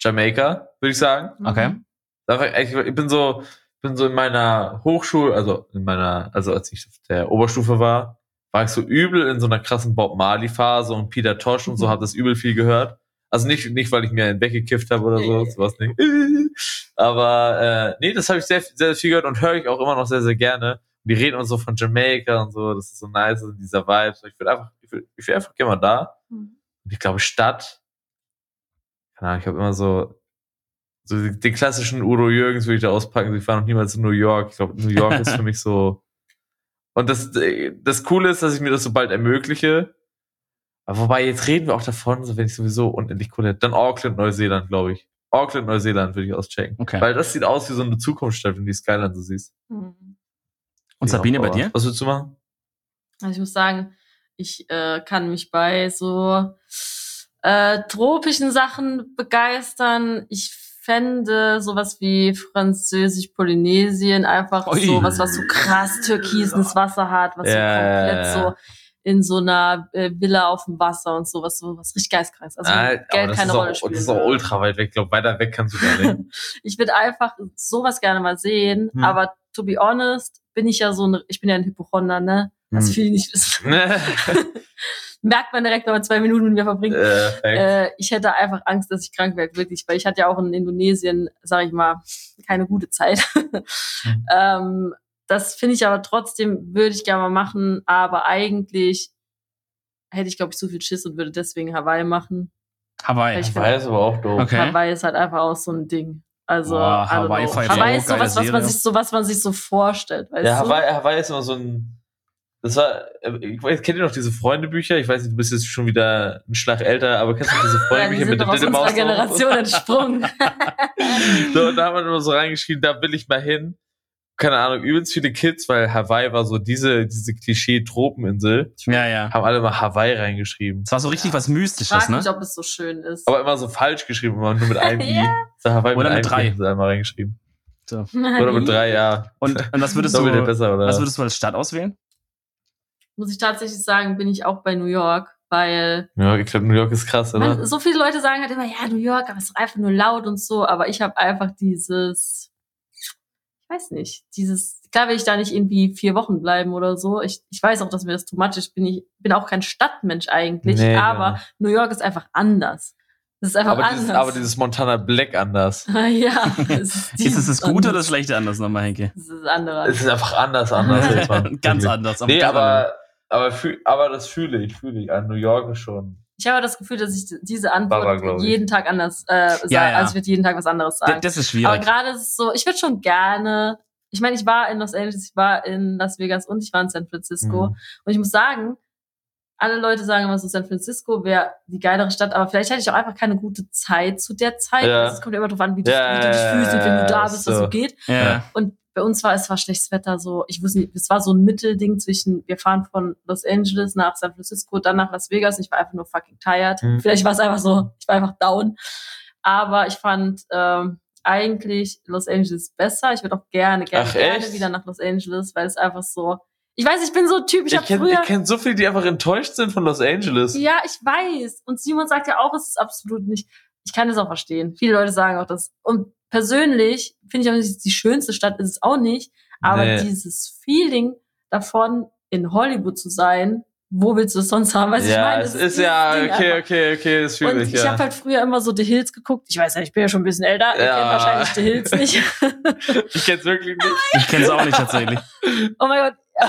Jamaika, würde ich sagen. Mhm. Okay. Ich bin so, bin so in meiner Hochschule, also in meiner, also als ich auf der Oberstufe war, war ich so übel in so einer krassen Bob Marley Phase und Peter Tosh und so Mhm. habe das übel viel gehört. Also nicht, nicht weil ich mir einen weggekifft habe oder so, sowas nicht. Aber äh, nee, das habe ich sehr, sehr viel gehört und höre ich auch immer noch sehr, sehr gerne. Die reden uns so von Jamaika und so, das ist so nice, also dieser Vibe. Ich will einfach, ich will, ich will einfach gerne mal da. Mhm. Und ich glaube, Stadt, keine Ahnung, ich habe immer so, so den den klassischen Udo Jürgens würde ich da auspacken. Ich war noch niemals in New York. Ich glaube, New York ist für mich so. Und das, das Coole ist, dass ich mir das so bald ermögliche. Aber wobei, jetzt reden wir auch davon, so wenn ich sowieso unendlich cool hätte. Dann Auckland, Neuseeland, glaube ich. Auckland, Neuseeland würde ich auschecken. Okay. Weil das sieht aus wie so eine Zukunftsstadt, wenn du die Skyline so siehst. Mhm. Und Sabine, bei dir? Was würdest du machen? Also ich muss sagen, ich äh, kann mich bei so äh, tropischen Sachen begeistern. Ich fände sowas wie Französisch-Polynesien einfach Ui. so was, was so krass türkises Wasser hat, was Ja, so ja, komplett ja. so in so einer äh, Villa auf dem Wasser und sowas, so was richtig geistkrank. Also Ah, Geld keine Rolle auch, spielt. Das ist auch ultra weit weg. Ich glaube, weiter weg kannst du gar nicht. ich würde einfach sowas gerne mal sehen, Hm. aber to be honest, bin ich ja so ein, ich bin ja ein Hypochonder, ne? Was Hm. viele nicht wissen. Merkt man direkt, wenn man zwei Minuten mit mir verbringt. äh. Äh, ich hätte einfach Angst, dass ich krank werde, wirklich, weil ich hatte ja auch in Indonesien, sag ich mal, keine gute Zeit. Hm. ähm, das finde ich aber trotzdem, würde ich gerne mal machen, aber eigentlich hätte ich, glaube ich, zu viel Schiss und würde deswegen Hawaii machen. Hawaii. Ich Hawaii ist aber auch doof. Okay. Hawaii ist halt einfach auch so ein Ding. Also, Boah, Hawaii Hawaii auch ist sowas, was man sich so, was man sich so vorstellt, weißt Ja, du? Hawaii, Hawaii ist immer so ein. Das war, äh, ich weiß, kennt ihr noch diese Freundebücher? Ich weiß nicht, du bist jetzt schon wieder ein Schlag älter, aber kennst du diese Ja, die Freundebücher sind mit der aus unserer Diddlemaus? Generation entsprungen. so, und da haben wir immer so reingeschrieben, da will ich mal hin. Keine Ahnung, übelst viele Kids, weil Hawaii war so diese, diese Klischee-Tropeninsel, Ja, ja. haben alle mal Hawaii reingeschrieben. Das war so richtig was Mystisches, Frag ne? mich, ob es so schön ist. Aber immer so falsch geschrieben, immer nur mit einem I. Ja. So Hawaii Oder mit einem drei. I einmal reingeschrieben. So. Oder mit drei, ja. Und, und was würdest du, besser, oder? was würdest du als Stadt auswählen? Muss ich tatsächlich sagen, bin ich auch bei New York, weil ja, ich glaube, New York ist krass, oder? man, so viele Leute sagen halt immer, ja, New York, aber es ist doch einfach nur laut und so, aber ich habe einfach dieses, ich weiß nicht, dieses, klar will ich da nicht irgendwie vier Wochen bleiben oder so. Ich, ich weiß auch, dass mir das too much ist. Ich bin, ich bin auch kein Stadtmensch eigentlich, Nee, aber genau. New York ist einfach anders. Es ist einfach aber, anders. dieses, aber dieses Montana Black anders. ja, es ist, Ist es das Gute oder das. Schlechte anders nochmal, Henke? Es ist anders. Es ist einfach anders, anders. Ganz anders. Nee, aber Aber, fühl, aber das fühle ich, fühle ich. An New York ist schon. Ich habe das Gefühl, dass ich diese Baba, Antwort ich. jeden Tag anders äh, sage. Ja, ja. Also ich würde jeden Tag was anderes sagen. Das ist Aber schwierig. gerade ist es so, ich würde schon gerne. Ich meine, ich war in Los Angeles, ich war in Las Vegas und ich war in San Francisco. Mhm. Und ich muss sagen, alle Leute sagen immer so, San Francisco wäre die geilere Stadt, aber vielleicht hatte ich auch einfach keine gute Zeit zu der Zeit. Ja. Also Es kommt ja immer drauf an, wie, du- Ja, wie du dich fühlst und wenn du da bist, was so. so geht. ja. Und bei uns war es war schlechtes Wetter, so, ich wusste nicht, es war so ein Mittelding zwischen, wir fahren von Los Angeles nach San Francisco, dann nach Las Vegas. Ich war einfach nur fucking tired. Mhm. Vielleicht war es einfach so, ich war einfach down. Aber ich fand ähm, eigentlich Los Angeles besser. Ich würde auch gerne, gerne, Ach, gerne wieder nach Los Angeles, weil es einfach so. Ich weiß, ich bin so ein Typ, ich, Ich kenne früher. kenn so viele, die einfach enttäuscht sind von Los Angeles. Ja, ich weiß. Und Simon sagt ja auch, es ist absolut nicht. Ich kann es auch verstehen. Viele Leute sagen auch das. Und persönlich finde ich auch nicht, die schönste Stadt ist es auch nicht. Aber Nee. dieses Feeling davon, in Hollywood zu sein, wo willst du es sonst haben? Weißt du, ich ja, meine, es ist ja, Ding okay, einfach. okay, okay, das fühle Und ich, ich ja. habe halt früher immer so The Hills geguckt. Ich weiß ja, ich bin ja schon ein bisschen älter. Ja. kennt wahrscheinlich The Hills nicht. ich kenn's wirklich nicht. Ich kenne es auch nicht tatsächlich. oh mein Gott. Äh,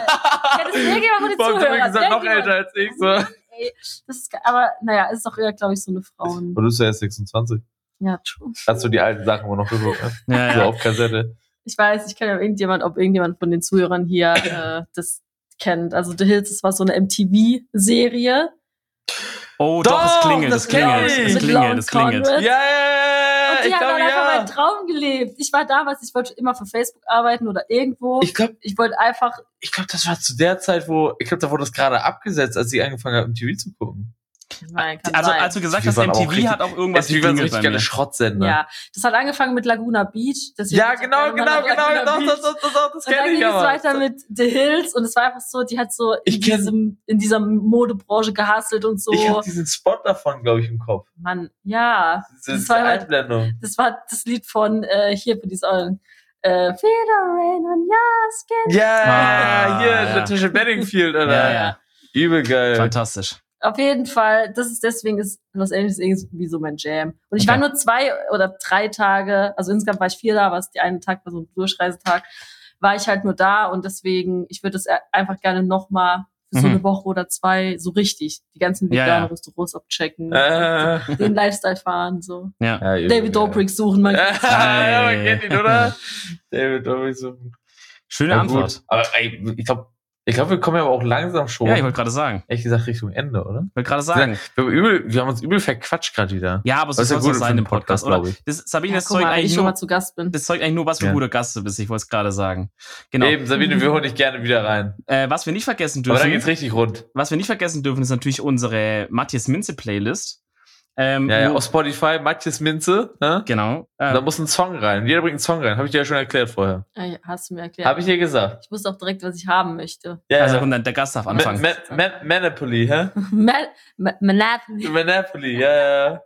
kennt es irgendjemand du gesagt, noch älter als ich, so. Ey, das ist, aber naja, ist doch eher, glaube ich, so eine Frauen. Und du bist ja erst 26. Ja, true. Hast du die alten Sachen immer noch geguckt, ne? Ja, So ja. auf Kassette. Ich weiß, ich kenne ja irgendjemand, ob irgendjemand von den Zuhörern hier äh, das kennt. Also The Hills, das war so eine MTV-Serie. Oh, doch, es Doch, klingelt, das es klingelt, es ich. Mit klingelt, es klingelt. Ja, ja, ja, Und die ich glaube, dann einfach ja. meinen Traum gelebt. Ich war damals, ich wollte immer für Facebook arbeiten oder irgendwo. Ich glaube, Ich wollte einfach, ich glaub, das war zu der Zeit, wo, ich glaube, da wurde das gerade abgesetzt, als ich angefangen habe, MTV zu gucken. Kann Also, sein. als du gesagt Die hast, MTV richtig- hat auch irgendwas MTV waren so richtig geile. Schrottsender. ja, das hat angefangen mit Laguna Beach. Ja, genau, genau, genau, doch, doch, doch, doch, das Und dann kenne ich ging es weiter mit The Hills und es war einfach so, die hat so in, diesem, in dieser Modebranche gehustelt und so. Ich habe diesen Spot davon, glaube ich, im Kopf. Mann, ja. Diese Das war halt- Einblendung. Das war das Lied von äh, hier für diese äh, Feel the rain on your skin. Ja, Ah, hier, ja. Natasha Bedingfield, Alter. Ja, ja. Übel geil. Fantastisch. Auf jeden Fall, das ist deswegen ist Los Angeles irgendwie so mein Jam. Und ich Okay. war nur zwei oder drei Tage, also insgesamt war ich vier da, was die einen Tag war so ein Durchreisetag, war ich halt nur da und deswegen, ich würde es e- einfach gerne nochmal für so Mhm. eine Woche oder zwei so richtig die ganzen Ja, veganen ja. Restaurants abchecken, Äh, den Lifestyle fahren, so. Ja. ja, David. Dobrik suchen, man. Ja, man kennt ihn, oder? David Dobrik so. Schöne Ja, Antwort. gut. Aber ey, ich glaube, ich glaub, wir kommen ja aber auch langsam schon, Ja, ich wollte gerade sagen. ehrlich gesagt, Richtung Ende, oder? Ich wollte gerade sagen. Wir haben, übel, wir haben uns übel verquatscht gerade wieder. Ja, aber so Das ist ja soll es gut sein im Podcast, Podcast, oder? glaube ich. Das, Sabine, Ja, das mal, ich eigentlich nur, mal zu Gast bin. das zeugt eigentlich nur, was für Ja. guter Gast du bist. Ich wollte es gerade sagen. Genau. Eben, Sabine, wir holen dich gerne wieder rein. Äh, was wir nicht vergessen Aber dann dürfen, geht's richtig rund. was wir nicht vergessen dürfen, ist natürlich unsere Matthias Minze Playlist. Ähm, Ja, ja, auf Spotify, Matthias Minze, ne? genau. Da Äh, muss ein Song rein. Jeder bringt einen Song rein. Habe ich dir ja schon erklärt vorher. Hast du mir erklärt. Habe ich dir gesagt. Ich wusste auch direkt, was ich haben möchte. Ja, also ja. und dann der Gast darf Ma- anfangen. Ma- Ma- Monopoly, hä? Ma- Ma- Monopoly. Monopoly, ja, ja.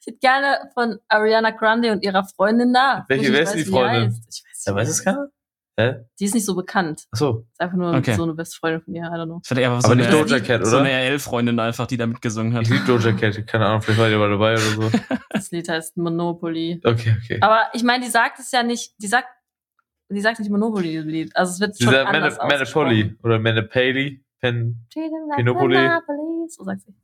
Ich hätte gerne von Ariana Grande und ihrer Freundin da. Welche- wer ist die weiß, wie die Freundin? Ich weiß Ja, nicht, weiß es keiner? Hä? Die ist nicht so bekannt. Achso. Ist einfach nur Okay. so eine beste Freundin von ihr, I don't know. Das einfach so Aber eine, nicht Doja Cat, so eine oder? RL-Freundin einfach, die da mitgesungen hat. Ich liebe Doja Cat. Keine Ahnung, vielleicht war die mal dabei oder so. Das Lied heißt Monopoly. Okay, okay. Aber ich meine, die sagt es ja nicht, die sagt, die sagt nicht Monopoly, das Lied. Also es wird schon Dieser anders Mono- Monopoly oder Monopoly. Pen. Monopoly. So sagt sie.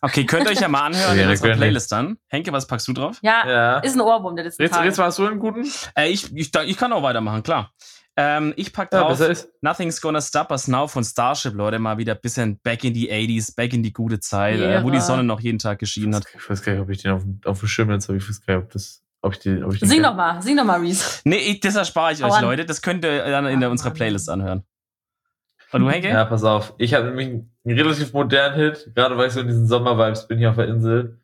Okay, könnt ihr euch ja mal anhören in Ja, unserer gerne. Playlist dann. Henke, was packst du drauf? Ja, Ja. ist ein Ohrwurm der letzten Jetzt, Tage. jetzt warst du einen guten? Äh, ich, ich, ich kann auch weitermachen, klar. Ähm, ich pack Ja, drauf ist. Nothing's Gonna Stop Us Now von Starship, Leute. Mal wieder ein bisschen back in die 80s, back in die gute Zeit, äh, wo die Ja. Sonne noch jeden Tag geschienen hat. Ich weiß gar nicht, ob ich den auf, auf dem Schirm jetzt habe. Ich weiß gar nicht, ob das. Ob ich den, ob ich den Sing doch mal, sing doch mal, Reese. Nee, ich, das erspare ich Hau euch, an. Leute. Das könnt ihr dann in der, unserer. Playlist anhören. Und du, Henke? Ja, pass auf. Ich habe nämlich einen, einen relativ modernen Hit, gerade weil ich so in diesen Sommervibes bin hier auf der Insel.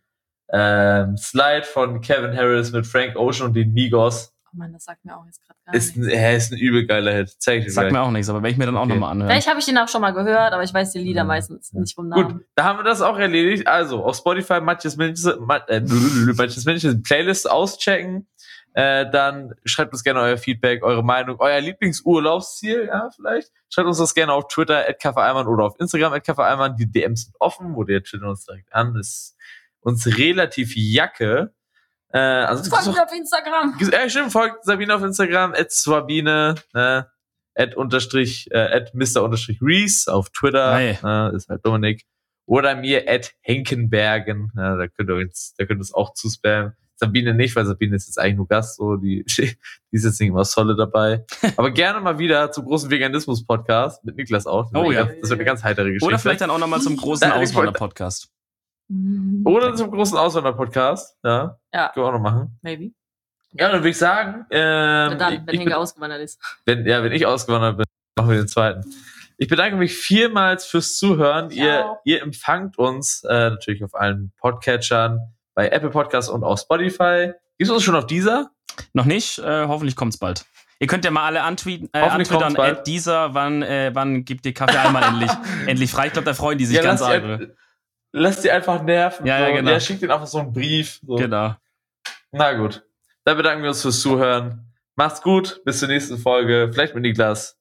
Ähm, Slide von Kevin Harris mit Frank Ocean und den Migos. Oh Mann, das sagt mir auch jetzt gerade gar Ist nichts. ein, er ist ein übel geiler Hit. Zeig ich dir Sagt gleich. mir auch nichts, aber werde ich mir dann auch Okay. nochmal anhören. Vielleicht habe ich den auch schon mal gehört, aber ich weiß die Lieder Mhm. meistens nicht vom Namen. Gut, da haben wir das auch erledigt. Also, auf Spotify manches ma- äh, manches Minze Playlist auschecken. Äh, dann schreibt uns gerne euer Feedback, eure Meinung, euer Lieblingsurlaubsziel, ja, vielleicht. Schreibt uns das gerne auf Twitter, @kaffeeeimann oder auf Instagram, @kaffeeeimann. Die DMs sind offen, wo der twittert uns direkt an. Das ist uns relativ jacke. Äh, ansonsten Folgt mir auf Instagram. ja, stimmt, folgt Sabine auf Instagram, Swabine, ne? at unterstrich, äh, at Mr. unterstrich Reese auf Twitter, äh, ist halt Dominik. Oder mir at Henkenbergen, ja, da könnt ihr uns, da könnt ihr uns auch zuspammen. Sabine nicht, weil Sabine ist jetzt eigentlich nur Gast, so, die, die ist jetzt nicht immer solid dabei. Aber gerne mal wieder zum großen Veganismus-Podcast mit Niklas auch. Das Oh ja. Das wird eine ganz heitere Geschichte. Oder vielleicht dann auch nochmal zum großen Auswander-Podcast. Oder zum großen Auswander-Podcast, ja. Ja, Können wir auch noch machen. maybe. Ja, dann würde ich sagen, ähm, dann, wenn Henke ausgewandert ist. wenn, ja, wenn ich ausgewandert bin, machen wir den zweiten. Ich bedanke mich vielmals fürs Zuhören. Ihr, ihr empfangt uns äh, natürlich auf allen Podcatchern, bei Apple Podcasts und auf Spotify. Gibt es uns schon auf dieser? Noch nicht, äh, hoffentlich kommt's bald. Ihr könnt ja mal alle antweeten, äh, Hoffentlich antwittern, bald. at dieser, wann, äh, wann gibt ihr Kaffee einmal endlich, endlich frei? Ich glaube, da freuen die sich ganz lass, die, arg. Lass die einfach nerven. Ja, ja, so. genau. Ja, schickt ihnen einfach so einen Brief. So. Genau. Na gut. Dann bedanken wir uns fürs Zuhören. Macht's gut. Bis zur nächsten Folge. Vielleicht mit Niklas.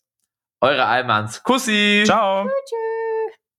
Eure Almans. Kussi. Ciao. Tschüss.